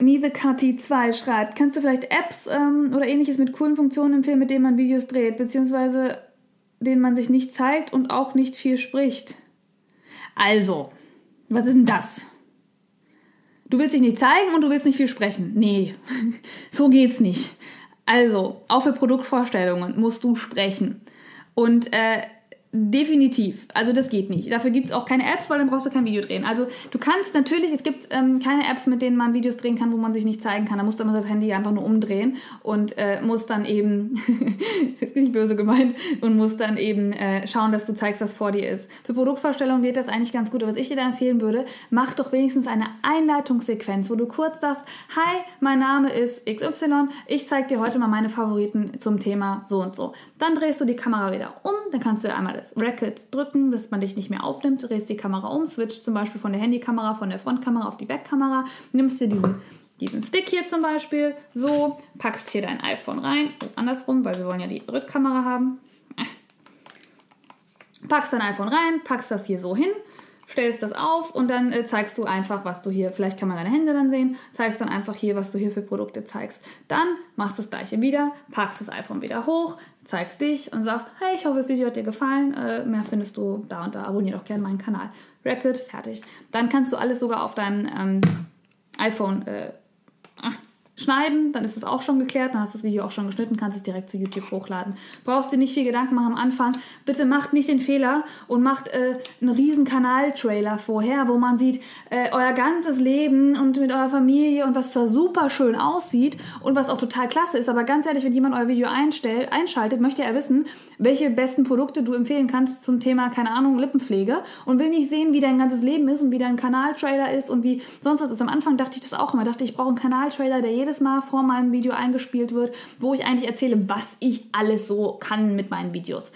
Me the Cutty 2 schreibt, kannst du vielleicht Apps ähm, oder ähnliches mit coolen Funktionen empfehlen, mit denen man Videos dreht, beziehungsweise den man sich nicht zeigt und auch nicht viel spricht. Also, was ist denn das? Du willst dich nicht zeigen und du willst nicht viel sprechen. Nee, (laughs) so geht's nicht. Also, auch für Produktvorstellungen musst du sprechen. Und äh, Definitiv. Also das geht nicht. Dafür gibt es auch keine Apps, weil dann brauchst du kein Video drehen. Also du kannst natürlich, es gibt ähm, keine Apps, mit denen man Videos drehen kann, wo man sich nicht zeigen kann. Da musst du immer das Handy einfach nur umdrehen und äh, musst dann eben, (laughs) ist jetzt nicht böse gemeint, und musst dann eben äh, schauen, dass du zeigst, was vor dir ist. Für Produktvorstellungen geht das eigentlich ganz gut. Aber was ich dir da empfehlen würde, mach doch wenigstens eine Einleitungssequenz, wo du kurz sagst, hi, mein Name ist XY, ich zeige dir heute mal meine Favoriten zum Thema so und so. Dann drehst du die Kamera wieder um, dann kannst du einmal das Racket drücken, dass man dich nicht mehr aufnimmt, drehst die Kamera um, switcht zum Beispiel von der Handykamera, von der Frontkamera auf die Backkamera, nimmst dir diesen, diesen Stick hier zum Beispiel, so, packst hier dein iPhone rein, andersrum, weil wir wollen ja die Rückkamera haben. Packst dein iPhone rein, packst das hier so hin, stellst das auf und dann äh, zeigst du einfach, was du hier, vielleicht kann man deine Hände dann sehen, zeigst dann einfach hier, was du hier für Produkte zeigst. Dann machst du das gleiche wieder, packst das iPhone wieder hoch, zeigst dich und sagst, hey, ich hoffe, das Video hat dir gefallen, äh, mehr findest du da und da, abonniere doch gerne meinen Kanal. Record, fertig. Dann kannst du alles sogar auf deinem ähm, iPhone äh, schneiden, dann ist es auch schon geklärt, dann hast du das Video auch schon geschnitten, kannst es direkt zu YouTube hochladen. Brauchst dir nicht viel Gedanken machen am Anfang. Bitte macht nicht den Fehler und macht äh, einen riesen Kanal-Trailer vorher, wo man sieht äh, euer ganzes Leben und mit eurer Familie und was zwar super schön aussieht und was auch total klasse ist, aber ganz ehrlich, wenn jemand euer Video einstellt, einschaltet, möchte er wissen, welche besten Produkte du empfehlen kannst zum Thema, keine Ahnung, Lippenpflege und will nicht sehen, wie dein ganzes Leben ist und wie dein Kanal-Trailer ist und wie sonst was ist. Am Anfang dachte ich das auch immer, dachte ich, brauche einen Kanal-Trailer, der jedes Mal vor meinem Video eingespielt wird, wo ich eigentlich erzähle, was ich alles so kann mit meinen Videos.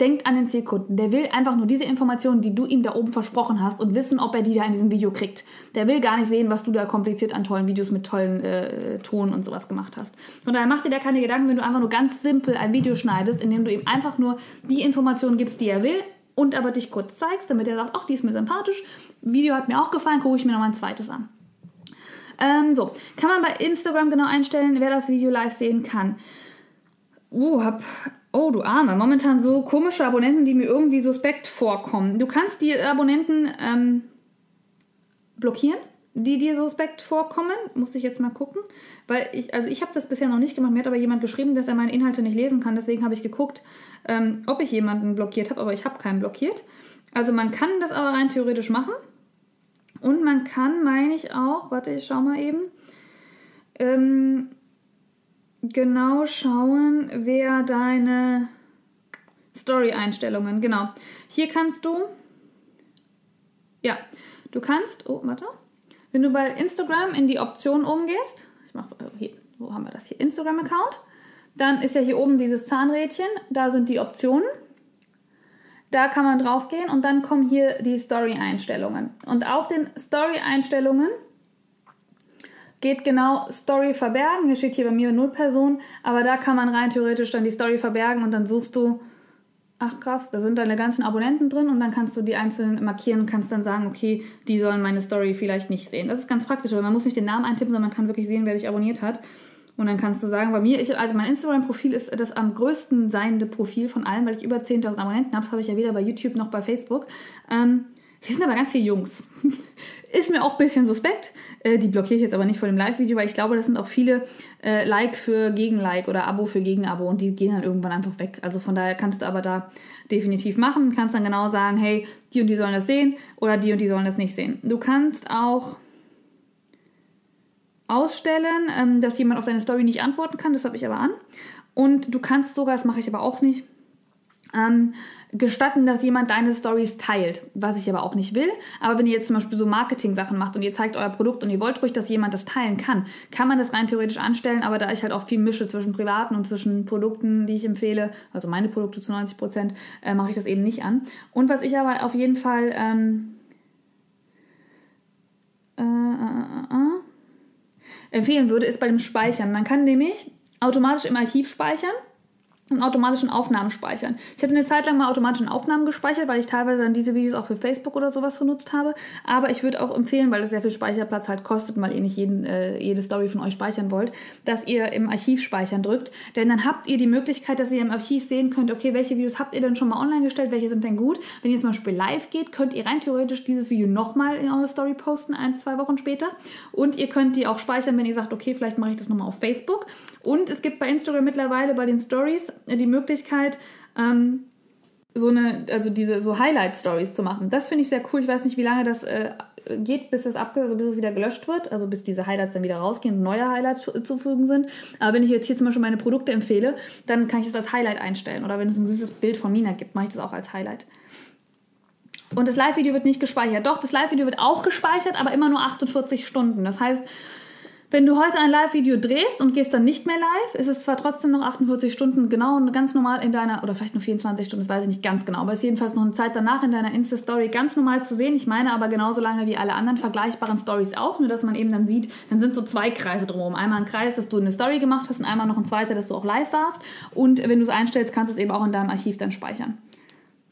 Denkt an den Zielkunden. Der will einfach nur diese Informationen, die du ihm da oben versprochen hast und wissen, ob er die da in diesem Video kriegt. Der will gar nicht sehen, was du da kompliziert an tollen Videos mit tollen äh, Ton und sowas gemacht hast. Von daher mach dir da keine Gedanken, wenn du einfach nur ganz simpel ein Video schneidest, indem du ihm einfach nur die Informationen gibst, die er will und aber dich kurz zeigst, damit er sagt, ach, die ist mir sympathisch. Video hat mir auch gefallen, gucke ich mir noch mal ein zweites an. Ähm, so, kann man bei Instagram genau einstellen, wer das Video live sehen kann. Uh, hab, oh du Arme, momentan so komische Abonnenten, die mir irgendwie suspekt vorkommen. Du kannst die Abonnenten ähm, blockieren die dir suspekt vorkommen. Muss ich jetzt mal gucken. Weil ich, also ich habe das bisher noch nicht gemacht. Mir hat aber jemand geschrieben, dass er meine Inhalte nicht lesen kann. Deswegen habe ich geguckt, ähm, ob ich jemanden blockiert habe, aber ich habe keinen blockiert. Also man kann das aber rein theoretisch machen. Und man kann, meine ich auch, warte, ich schau mal eben, ähm, genau schauen, wer deine Story-Einstellungen, genau. Hier kannst du, ja, du kannst, oh, warte, wenn du bei Instagram in die Option oben gehst, ich mach's also hier, wo haben wir das hier? Instagram-Account. Dann ist ja hier oben dieses Zahnrädchen, da sind die Optionen. Da kann man drauf gehen und dann kommen hier die Story-Einstellungen. Und auf den Story-Einstellungen geht genau Story verbergen. Hier steht hier bei mir null Personen, aber da kann man rein theoretisch dann die Story verbergen und dann suchst du ach krass, da sind deine ganzen Abonnenten drin und dann kannst du die einzelnen markieren und kannst dann sagen, okay, die sollen meine Story vielleicht nicht sehen. Das ist ganz praktisch, weil man muss nicht den Namen eintippen, sondern man kann wirklich sehen, wer dich abonniert hat. Und dann kannst du sagen, bei mir, ich, also mein Instagram-Profil ist das am größten seiende Profil von allen, weil ich über 10.000 Abonnenten habe. Das habe ich ja weder bei YouTube noch bei Facebook. Ähm, hier sind aber ganz viele Jungs. (laughs) Ist mir auch ein bisschen suspekt. Äh, die blockiere ich jetzt aber nicht vor dem Live-Video, weil ich glaube, das sind auch viele äh, Like für Gegen-Like oder Abo für Gegen-Abo und die gehen dann irgendwann einfach weg. Also von daher kannst du aber da definitiv machen. Kannst dann genau sagen, hey, die und die sollen das sehen oder die und die sollen das nicht sehen. Du kannst auch ausstellen, ähm, dass jemand auf deine Story nicht antworten kann. Das habe ich aber an. Und du kannst sogar, das mache ich aber auch nicht, ähm, gestatten, dass jemand deine Stories teilt, was ich aber auch nicht will. Aber wenn ihr jetzt zum Beispiel so Marketing-Sachen macht und ihr zeigt euer Produkt und ihr wollt ruhig, dass jemand das teilen kann, kann man das rein theoretisch anstellen. Aber da ich halt auch viel mische zwischen privaten und zwischen Produkten, die ich empfehle, also meine Produkte zu 90 Prozent, äh, mache ich das eben nicht an. Und was ich aber auf jeden Fall ähm, äh, äh, äh, äh empfehlen würde, ist bei dem Speichern. Man kann nämlich automatisch im Archiv speichern und automatischen Aufnahmen speichern. Ich hatte eine Zeit lang mal automatischen Aufnahmen gespeichert, weil ich teilweise dann diese Videos auch für Facebook oder sowas benutzt habe. Aber ich würde auch empfehlen, weil das sehr viel Speicherplatz halt kostet, weil ihr nicht jeden, äh, jede Story von euch speichern wollt, dass ihr im Archiv speichern drückt. Denn dann habt ihr die Möglichkeit, dass ihr im Archiv sehen könnt, okay, welche Videos habt ihr denn schon mal online gestellt, welche sind denn gut. Wenn ihr zum Beispiel live geht, könnt ihr rein theoretisch dieses Video nochmal in eure Story posten, ein, zwei Wochen später. Und ihr könnt die auch speichern, wenn ihr sagt, okay, vielleicht mache ich das nochmal auf Facebook. Und es gibt bei Instagram mittlerweile bei den Stories die Möglichkeit, ähm, so eine, also diese so Highlight-Stories zu machen. Das finde ich sehr cool. Ich weiß nicht, wie lange das äh, geht, bis es abge also bis es wieder gelöscht wird, also bis diese Highlights dann wieder rausgehen und neue Highlights zufügen sind. Aber wenn ich jetzt hier zum Beispiel meine Produkte empfehle, dann kann ich das als Highlight einstellen. Oder wenn es ein süßes Bild von Mina gibt, mache ich das auch als Highlight. Und das Live-Video wird nicht gespeichert. Doch, das Live-Video wird auch gespeichert, aber immer nur 48 Stunden. Das heißt, wenn du heute ein Live-Video drehst und gehst dann nicht mehr live, ist es zwar trotzdem noch 48 Stunden genau und ganz normal in deiner, oder vielleicht nur 24 Stunden, das weiß ich nicht ganz genau, aber es ist jedenfalls noch eine Zeit danach in deiner Insta-Story ganz normal zu sehen. Ich meine aber genauso lange wie alle anderen vergleichbaren Stories auch, nur dass man eben dann sieht, dann sind so zwei Kreise drumherum. Einmal ein Kreis, dass du eine Story gemacht hast und einmal noch ein zweiter, dass du auch live warst. Und wenn du es einstellst, kannst du es eben auch in deinem Archiv dann speichern.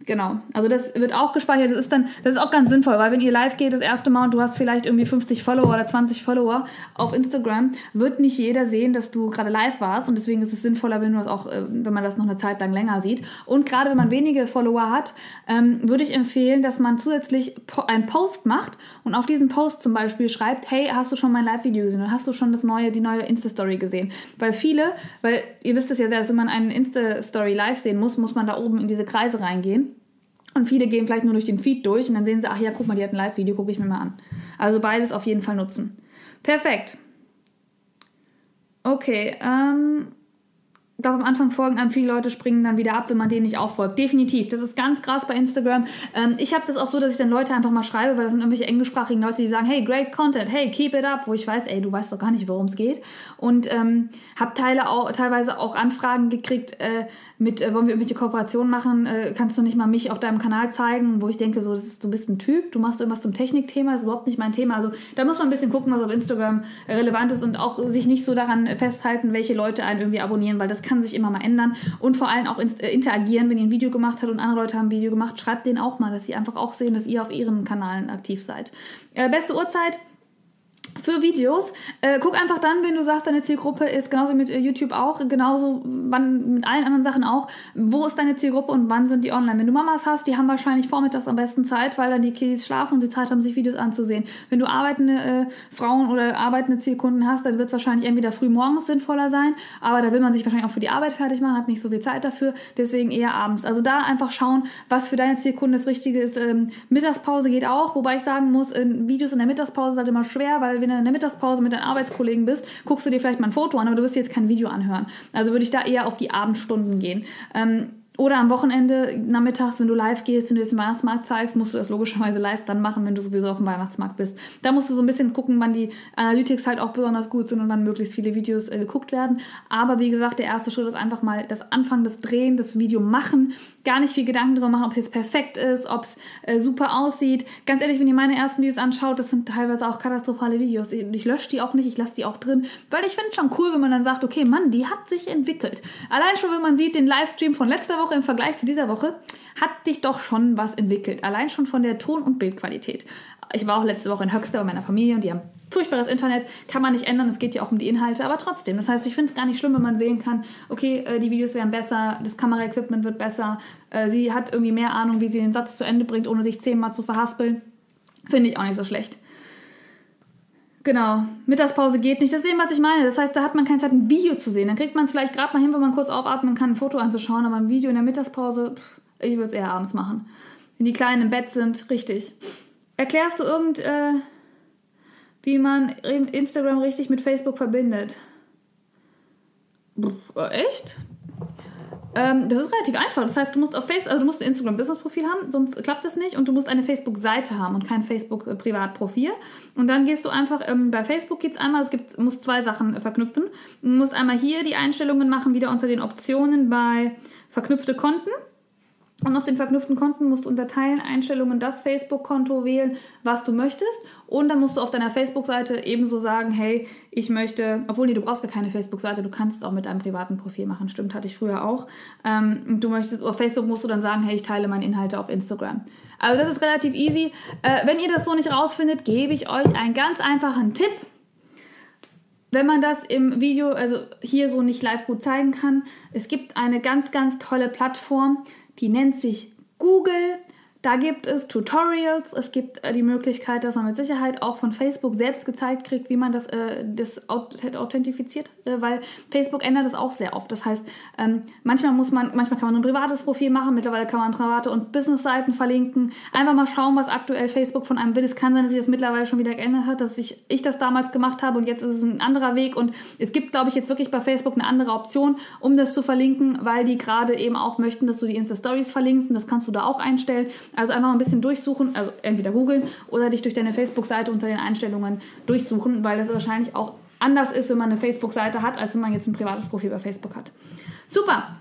Genau. Also das wird auch gespeichert. Das ist dann, das ist auch ganz sinnvoll, weil wenn ihr live geht das erste Mal und du hast vielleicht irgendwie 50 Follower oder 20 Follower auf Instagram, wird nicht jeder sehen, dass du gerade live warst und deswegen ist es sinnvoller, wenn du das auch, äh, wenn man das noch eine Zeit lang länger sieht. Und gerade wenn man wenige Follower hat, ähm, würde ich empfehlen, dass man zusätzlich einen Post macht und auf diesen Post zum Beispiel schreibt, hey, hast du schon mein Live-Video gesehen oder hast du schon das neue, die neue Insta-Story gesehen? Weil viele, weil ihr wisst es ja selbst, wenn man einen Insta-Story live sehen muss, muss man da oben in diese Kreise reingehen. Und viele gehen vielleicht nur durch den Feed durch und dann sehen sie, ach ja, guck mal, die hat ein Live-Video, gucke ich mir mal an. Also beides auf jeden Fall nutzen. Perfekt. Okay, ähm, darf am Anfang folgen an. Viele Leute springen dann wieder ab, wenn man denen nicht auch folgt. Definitiv. Das ist ganz krass bei Instagram. Ähm, ich habe das auch so, dass ich dann Leute einfach mal schreibe, weil das sind irgendwelche englischsprachigen Leute, die sagen, hey, great content, hey, keep it up, wo ich weiß, ey, du weißt doch gar nicht, worum es geht. Und ähm, habe teilweise auch Anfragen gekriegt, äh, mit, äh, wollen wir irgendwelche Kooperationen machen, äh, kannst du nicht mal mich auf deinem Kanal zeigen, wo ich denke, so, ist, du bist ein Typ, du machst irgendwas zum Technikthema, ist überhaupt nicht mein Thema. Also da muss man ein bisschen gucken, was auf Instagram relevant ist und auch sich nicht so daran festhalten, welche Leute einen irgendwie abonnieren, weil das kann sich immer mal ändern. Und vor allem auch äh, interagieren, wenn ihr ein Video gemacht habt und andere Leute haben ein Video gemacht, schreibt denen auch mal, dass sie einfach auch sehen, dass ihr auf ihren Kanalen aktiv seid. Äh, beste Uhrzeit? Für Videos. Äh, guck einfach dann, wenn du sagst, deine Zielgruppe ist genauso mit äh, YouTube auch, genauso wann, mit allen anderen Sachen auch, wo ist deine Zielgruppe und wann sind die online. Wenn du Mamas hast, die haben wahrscheinlich vormittags am besten Zeit, weil dann die Kiddies schlafen und sie Zeit haben, sich Videos anzusehen. Wenn du arbeitende äh, Frauen oder arbeitende Zielkunden hast, dann wird es wahrscheinlich entweder früh morgens sinnvoller sein, aber da will man sich wahrscheinlich auch für die Arbeit fertig machen, hat nicht so viel Zeit dafür, deswegen eher abends. Also da einfach schauen, was für deine Zielkunden das Richtige ist. Ähm, Mittagspause geht auch, wobei ich sagen muss, in Videos in der Mittagspause ist halt immer schwer, weil wenn du in der Mittagspause mit deinen Arbeitskollegen bist, guckst du dir vielleicht mal ein Foto an, aber du wirst dir jetzt kein Video anhören. Also würde ich da eher auf die Abendstunden gehen. Ähm, oder am Wochenende, nachmittags, wenn du live gehst, wenn du jetzt den Weihnachtsmarkt zeigst, musst du das logischerweise live dann machen, wenn du sowieso auf dem Weihnachtsmarkt bist. Da musst du so ein bisschen gucken, wann die Analytics halt auch besonders gut sind und wann möglichst viele Videos äh, geguckt werden. Aber wie gesagt, der erste Schritt ist einfach mal das Anfangen, das Drehen, das Video machen. Gar nicht viel Gedanken darüber machen, ob es jetzt perfekt ist, ob es äh, super aussieht. Ganz ehrlich, wenn ihr meine ersten Videos anschaut, das sind teilweise auch katastrophale Videos. Ich, ich lösche die auch nicht, ich lasse die auch drin, weil ich finde es schon cool, wenn man dann sagt, okay, Mann, die hat sich entwickelt. Allein schon, wenn man sieht, den Livestream von letzter Woche im Vergleich zu dieser Woche, hat sich doch schon was entwickelt. Allein schon von der Ton- und Bildqualität. Ich war auch letzte Woche in Höxter bei meiner Familie und die haben furchtbares Internet, kann man nicht ändern, es geht ja auch um die Inhalte, aber trotzdem. Das heißt, ich finde es gar nicht schlimm, wenn man sehen kann, okay, äh, die Videos werden besser, das Kameraequipment wird besser, äh, sie hat irgendwie mehr Ahnung, wie sie den Satz zu Ende bringt, ohne sich zehnmal zu verhaspeln. Finde ich auch nicht so schlecht. Genau, Mittagspause geht nicht. Das ist eben, was ich meine. Das heißt, da hat man keine Zeit, ein Video zu sehen. Dann kriegt man es vielleicht gerade mal hin, wenn man kurz aufatmen kann, ein Foto anzuschauen, aber ein Video in der Mittagspause, pff, ich würde es eher abends machen. Wenn die Kleinen im Bett sind, richtig. Erklärst du irgend, äh, wie man Instagram richtig mit Facebook verbindet? Pff, echt? Ähm, das ist relativ einfach. Das heißt, du musst auf Facebook, also du musst ein Instagram Business Profil haben, sonst klappt das nicht. Und du musst eine Facebook Seite haben und kein Facebook äh, Privatprofil. Und dann gehst du einfach ähm, bei Facebook geht's einmal. Es gibt, musst zwei Sachen verknüpfen. Du musst einmal hier die Einstellungen machen, wieder unter den Optionen bei verknüpfte Konten. Und auf den verknüpften Konten musst du unter Teilen Einstellungen das Facebook-Konto wählen, was du möchtest. Und dann musst du auf deiner Facebook-Seite ebenso sagen, hey, ich möchte, obwohl nee, du brauchst gar keine Facebook-Seite, du kannst es auch mit deinem privaten Profil machen. Stimmt, hatte ich früher auch. Ähm, du möchtest, auf Facebook musst du dann sagen, hey, ich teile meine Inhalte auf Instagram. Also das ist relativ easy. Äh, wenn ihr das so nicht rausfindet, gebe ich euch einen ganz einfachen Tipp. Wenn man das im Video, also hier so nicht live gut zeigen kann, es gibt eine ganz, ganz tolle Plattform, die nennt sich Google da gibt es Tutorials, es gibt äh, die Möglichkeit, dass man mit Sicherheit auch von Facebook selbst gezeigt kriegt, wie man das, äh, das authentifiziert, äh, weil Facebook ändert das auch sehr oft. Das heißt, ähm, manchmal muss man, manchmal kann man ein privates Profil machen, mittlerweile kann man private und Business-Seiten verlinken. Einfach mal schauen, was aktuell Facebook von einem will. Es kann sein, dass sich das mittlerweile schon wieder geändert hat, dass ich, ich das damals gemacht habe und jetzt ist es ein anderer Weg und es gibt, glaube ich, jetzt wirklich bei Facebook eine andere Option, um das zu verlinken, weil die gerade eben auch möchten, dass du die Insta-Stories verlinkst und das kannst du da auch einstellen. Also einfach ein bisschen durchsuchen, also entweder googeln oder dich durch deine Facebook-Seite unter den Einstellungen durchsuchen, weil das wahrscheinlich auch anders ist, wenn man eine Facebook-Seite hat, als wenn man jetzt ein privates Profil bei Facebook hat. Super!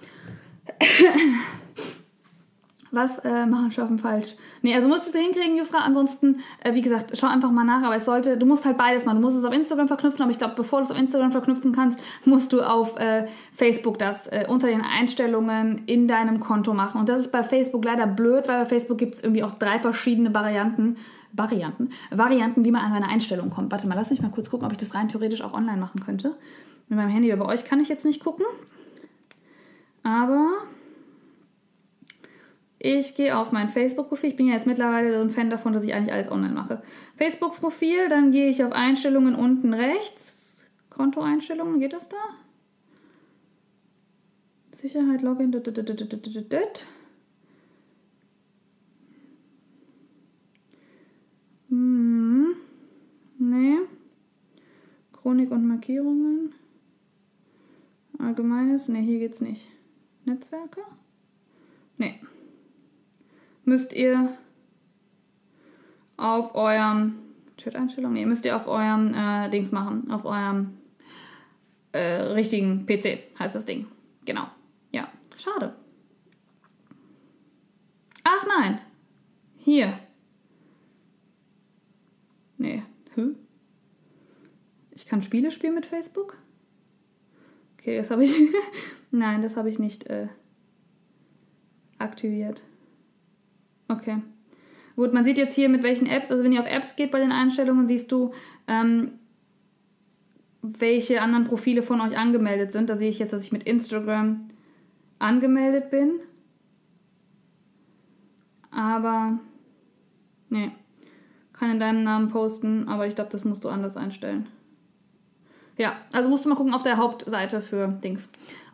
Was äh, machen Schaffen falsch? Nee, also musst du hinkriegen, Jusra. Ansonsten, äh, wie gesagt, schau einfach mal nach. Aber es sollte, du musst halt beides machen. Du musst es auf Instagram verknüpfen, aber ich glaube, bevor du es auf Instagram verknüpfen kannst, musst du auf äh, Facebook das äh, unter den Einstellungen in deinem Konto machen. Und das ist bei Facebook leider blöd, weil bei Facebook gibt es irgendwie auch drei verschiedene Varianten. Varianten, Varianten, wie man an seine Einstellungen kommt. Warte mal, lass mich mal kurz gucken, ob ich das rein theoretisch auch online machen könnte. Mit meinem Handy, aber bei euch kann ich jetzt nicht gucken. Aber ich gehe auf mein Facebook-Profil. Ich bin ja jetzt mittlerweile so ein Fan davon, dass ich eigentlich alles online mache. Facebook-Profil, dann gehe ich auf Einstellungen unten rechts. Kontoeinstellungen, geht das da? Sicherheit, Login. Hm. Nee. Chronik und Markierungen. Allgemeines. Nee, hier geht's nicht. Netzwerke? Nee müsst ihr auf eurem Chat-Einstellung, nee, müsst ihr auf eurem äh, Dings machen, auf eurem äh, richtigen PC heißt das Ding. Genau. Ja, schade. Ach nein. Hier. Nee. Hm? Ich kann Spiele spielen mit Facebook? Okay, das habe ich. (laughs) nein, das habe ich nicht äh, aktiviert. Okay. Gut, man sieht jetzt hier mit welchen Apps, also wenn ihr auf Apps geht bei den Einstellungen, siehst du, ähm, welche anderen Profile von euch angemeldet sind. Da sehe ich jetzt, dass ich mit Instagram angemeldet bin. Aber, nee, kann in deinem Namen posten, aber ich glaube, das musst du anders einstellen. Ja, also musst du mal gucken auf der Hauptseite für Dings.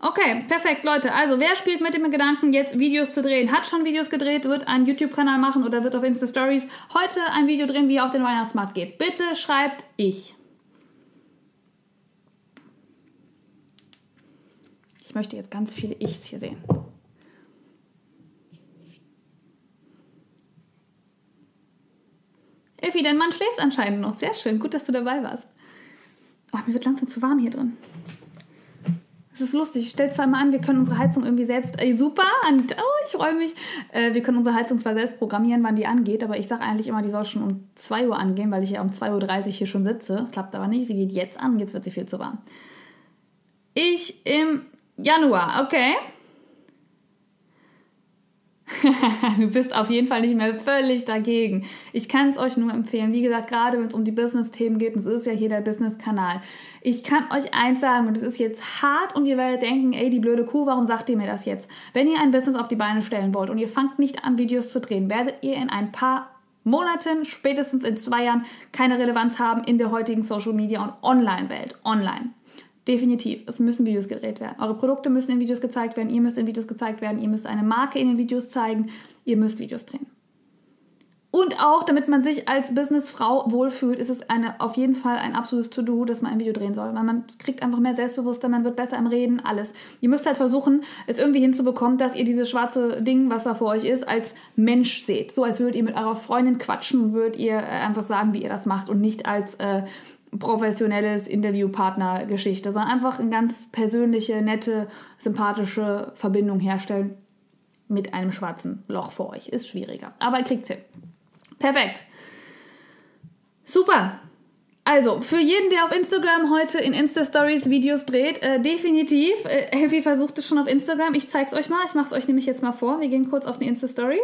Okay, perfekt, Leute. Also, wer spielt mit dem Gedanken, jetzt Videos zu drehen? Hat schon Videos gedreht, wird einen YouTube-Kanal machen oder wird auf Insta Stories heute ein Video drehen, wie er auf den Weihnachtsmarkt geht? Bitte schreibt ich. Ich möchte jetzt ganz viele Ichs hier sehen. Effi, dein Mann schläft anscheinend noch. Sehr schön. Gut, dass du dabei warst. Oh, mir wird langsam zu warm hier drin. Ist lustig. Ich stelle zwar mal an, wir können unsere Heizung irgendwie selbst. Ey, super! Und, oh, ich freue mich. Äh, wir können unsere Heizung zwar selbst programmieren, wann die angeht, aber ich sage eigentlich immer, die soll schon um 2 Uhr angehen, weil ich ja um 2.30 Uhr hier schon sitze. Klappt aber nicht. Sie geht jetzt an. Jetzt wird sie viel zu warm. Ich im Januar, okay. (laughs) du bist auf jeden Fall nicht mehr völlig dagegen. Ich kann es euch nur empfehlen. Wie gesagt, gerade wenn es um die Business-Themen geht, und es ist ja hier der Business-Kanal. Ich kann euch eins sagen, und es ist jetzt hart und ihr werdet denken, ey, die blöde Kuh, warum sagt ihr mir das jetzt? Wenn ihr ein Business auf die Beine stellen wollt und ihr fangt nicht an, Videos zu drehen, werdet ihr in ein paar Monaten, spätestens in zwei Jahren, keine Relevanz haben in der heutigen Social-Media und Online-Welt. Online. Definitiv. Es müssen Videos gedreht werden. Eure Produkte müssen in Videos gezeigt werden. Ihr müsst in Videos gezeigt werden. Ihr müsst eine Marke in den Videos zeigen. Ihr müsst Videos drehen. Und auch, damit man sich als Businessfrau wohlfühlt, ist es eine, auf jeden Fall ein absolutes To-Do, dass man ein Video drehen soll. Weil man kriegt einfach mehr Selbstbewusstsein, man wird besser im Reden, alles. Ihr müsst halt versuchen, es irgendwie hinzubekommen, dass ihr dieses schwarze Ding, was da vor euch ist, als Mensch seht. So als würdet ihr mit eurer Freundin quatschen und würdet ihr äh, einfach sagen, wie ihr das macht und nicht als äh, professionelles Interviewpartner-Geschichte, sondern einfach eine ganz persönliche, nette, sympathische Verbindung herstellen mit einem schwarzen Loch vor euch. Ist schwieriger, aber ihr kriegt es hin. Perfekt. Super. Also, für jeden, der auf Instagram heute in Insta-Stories Videos dreht, äh, definitiv. Äh, Elfie versucht es schon auf Instagram. Ich zeige es euch mal. Ich mache es euch nämlich jetzt mal vor. Wir gehen kurz auf eine Insta-Story.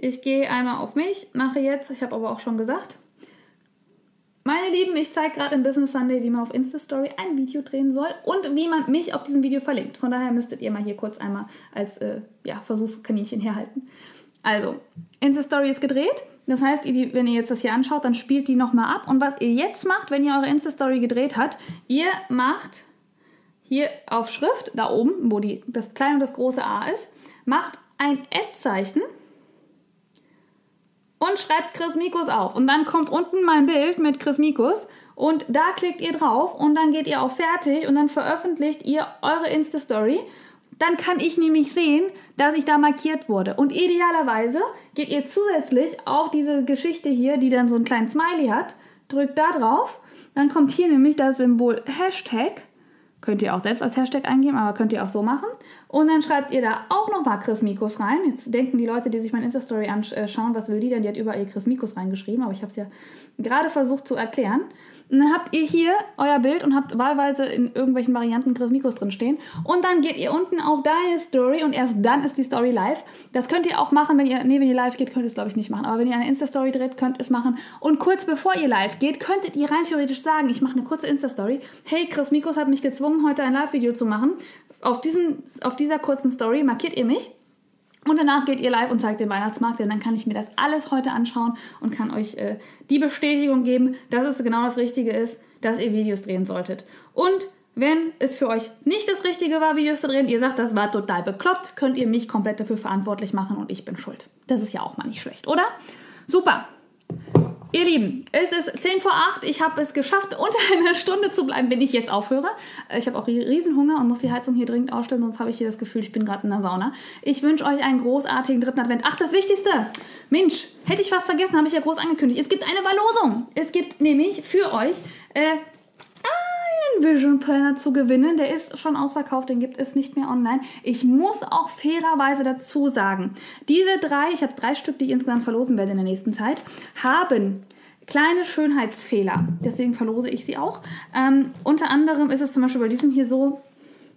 Ich gehe einmal auf mich, mache jetzt, ich habe aber auch schon gesagt, meine Lieben, ich zeige gerade im Business Sunday, wie man auf Insta-Story ein Video drehen soll und wie man mich auf diesem Video verlinkt. Von daher müsstet ihr mal hier kurz einmal als äh, ja, Versuchskaninchen herhalten. Also, Insta-Story ist gedreht. Das heißt, wenn ihr jetzt das hier anschaut, dann spielt die nochmal ab. Und was ihr jetzt macht, wenn ihr eure Insta-Story gedreht habt, ihr macht hier auf Schrift, da oben, wo die, das kleine und das große A ist, macht ein Ad-Zeichen und schreibt Chris Mikus auf. Und dann kommt unten mein Bild mit Chris Mikus und da klickt ihr drauf und dann geht ihr auf Fertig und dann veröffentlicht ihr eure Insta-Story. Dann kann ich nämlich sehen, dass ich da markiert wurde. Und idealerweise geht ihr zusätzlich auf diese Geschichte hier, die dann so einen kleinen Smiley hat, drückt da drauf. Dann kommt hier nämlich das Symbol Hashtag. Könnt ihr auch selbst als Hashtag eingeben, aber könnt ihr auch so machen. Und dann schreibt ihr da auch noch mal Chris Mikos rein. Jetzt denken die Leute, die sich mein Insta-Story anschauen, was will die denn? Die hat überall Chris Mikos reingeschrieben, aber ich habe es ja gerade versucht zu erklären. Und dann habt ihr hier euer Bild und habt wahlweise in irgendwelchen Varianten Chris Mikos drin stehen. Und dann geht ihr unten auf deine Story und erst dann ist die Story live. Das könnt ihr auch machen, wenn ihr, nee, wenn ihr live geht, könnt ihr es glaube ich nicht machen. Aber wenn ihr eine Insta-Story dreht, könnt ihr es machen. Und kurz bevor ihr live geht, könntet ihr rein theoretisch sagen, ich mache eine kurze Insta-Story. Hey, Chris Mikos hat mich gezwungen, heute ein Live-Video zu machen auf, diesen, auf dieser kurzen Story markiert ihr mich. Und danach geht ihr live und zeigt den Weihnachtsmarkt, denn dann kann ich mir das alles heute anschauen und kann euch äh, die Bestätigung geben, dass es genau das Richtige ist, dass ihr Videos drehen solltet. Und wenn es für euch nicht das Richtige war, Videos zu drehen, ihr sagt, das war total bekloppt, könnt ihr mich komplett dafür verantwortlich machen und ich bin schuld. Das ist ja auch mal nicht schlecht, oder? Super. Ihr Lieben, es ist 10 vor 8. Ich habe es geschafft, unter (laughs) einer Stunde zu bleiben, wenn ich jetzt aufhöre. Ich habe auch Riesenhunger und muss die Heizung hier dringend ausstellen, sonst habe ich hier das Gefühl, ich bin gerade in der Sauna. Ich wünsche euch einen großartigen dritten Advent. Ach, das Wichtigste! Mensch, hätte ich fast vergessen, habe ich ja groß angekündigt. Es gibt eine Verlosung. Es gibt nämlich für euch äh, Vision Planner zu gewinnen. Der ist schon ausverkauft, den gibt es nicht mehr online. Ich muss auch fairerweise dazu sagen, diese drei, ich habe drei Stück, die ich insgesamt verlosen werde in der nächsten Zeit, haben kleine Schönheitsfehler. Deswegen verlose ich sie auch. Ähm, unter anderem ist es zum Beispiel bei diesem hier so,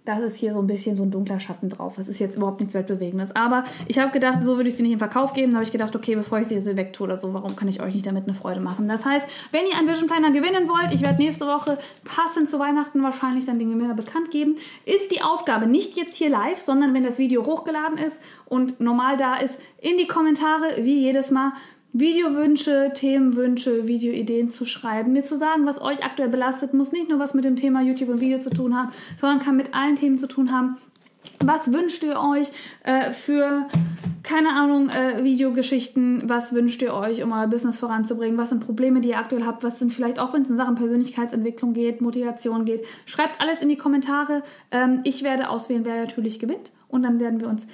das ist hier so ein bisschen so ein dunkler Schatten drauf. Das ist jetzt überhaupt nichts Weltbewegendes. Aber ich habe gedacht, so würde ich sie nicht in Verkauf geben. Da habe ich gedacht, okay, bevor ich sie jetzt wegtue oder so, warum kann ich euch nicht damit eine Freude machen? Das heißt, wenn ihr einen Vision Planner gewinnen wollt, ich werde nächste Woche passend zu Weihnachten wahrscheinlich dann den Gewinner bekannt geben, ist die Aufgabe nicht jetzt hier live, sondern wenn das Video hochgeladen ist und normal da ist, in die Kommentare, wie jedes Mal, Videowünsche, Themenwünsche, Videoideen zu schreiben, mir zu sagen, was euch aktuell belastet, muss nicht nur was mit dem Thema YouTube und Video zu tun haben, sondern kann mit allen Themen zu tun haben. Was wünscht ihr euch äh, für, keine Ahnung, äh, Videogeschichten? Was wünscht ihr euch, um euer Business voranzubringen? Was sind Probleme, die ihr aktuell habt? Was sind vielleicht auch, wenn es in Sachen Persönlichkeitsentwicklung geht, Motivation geht? Schreibt alles in die Kommentare. Ähm, ich werde auswählen, wer natürlich gewinnt. Und dann werden wir uns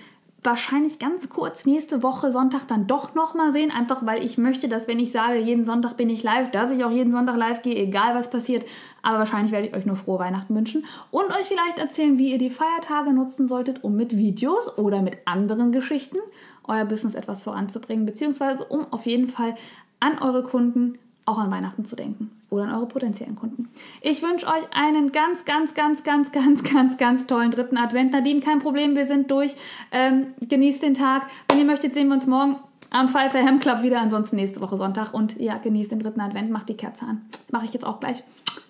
wahrscheinlich ganz kurz nächste Woche Sonntag dann doch nochmal sehen, einfach weil ich möchte, dass wenn ich sage, jeden Sonntag bin ich live, dass ich auch jeden Sonntag live gehe, egal was passiert. Aber wahrscheinlich werde ich euch nur frohe Weihnachten wünschen und euch vielleicht erzählen, wie ihr die Feiertage nutzen solltet, um mit Videos oder mit anderen Geschichten euer Business etwas voranzubringen, beziehungsweise um auf jeden Fall an eure Kunden auch an Weihnachten zu denken oder an eure potenziellen Kunden. Ich wünsche euch einen ganz, ganz, ganz, ganz, ganz, ganz, ganz tollen dritten Advent. Nadine, kein Problem, wir sind durch. Ähm, genießt den Tag. Wenn ihr möchtet, sehen wir uns morgen am Pfeiffer Hem Club wieder. Ansonsten nächste Woche Sonntag. Und ja, genießt den dritten Advent, macht die Kerze an. Mache ich jetzt auch gleich.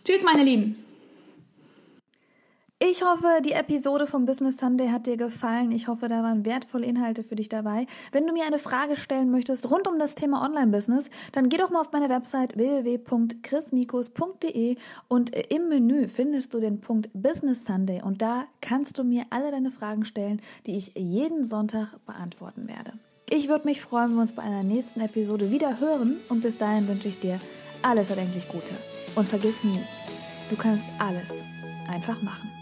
Tschüss, meine Lieben. Ich hoffe, die Episode vom Business Sunday hat dir gefallen. Ich hoffe, da waren wertvolle Inhalte für dich dabei. Wenn du mir eine Frage stellen möchtest rund um das Thema Online-Business, dann geh doch mal auf meine Website www.chrismikus.de und im Menü findest du den Punkt Business Sunday und da kannst du mir alle deine Fragen stellen, die ich jeden Sonntag beantworten werde. Ich würde mich freuen, wenn wir uns bei einer nächsten Episode wieder hören und bis dahin wünsche ich dir alles erdenklich Gute. Und vergiss nie, du kannst alles einfach machen.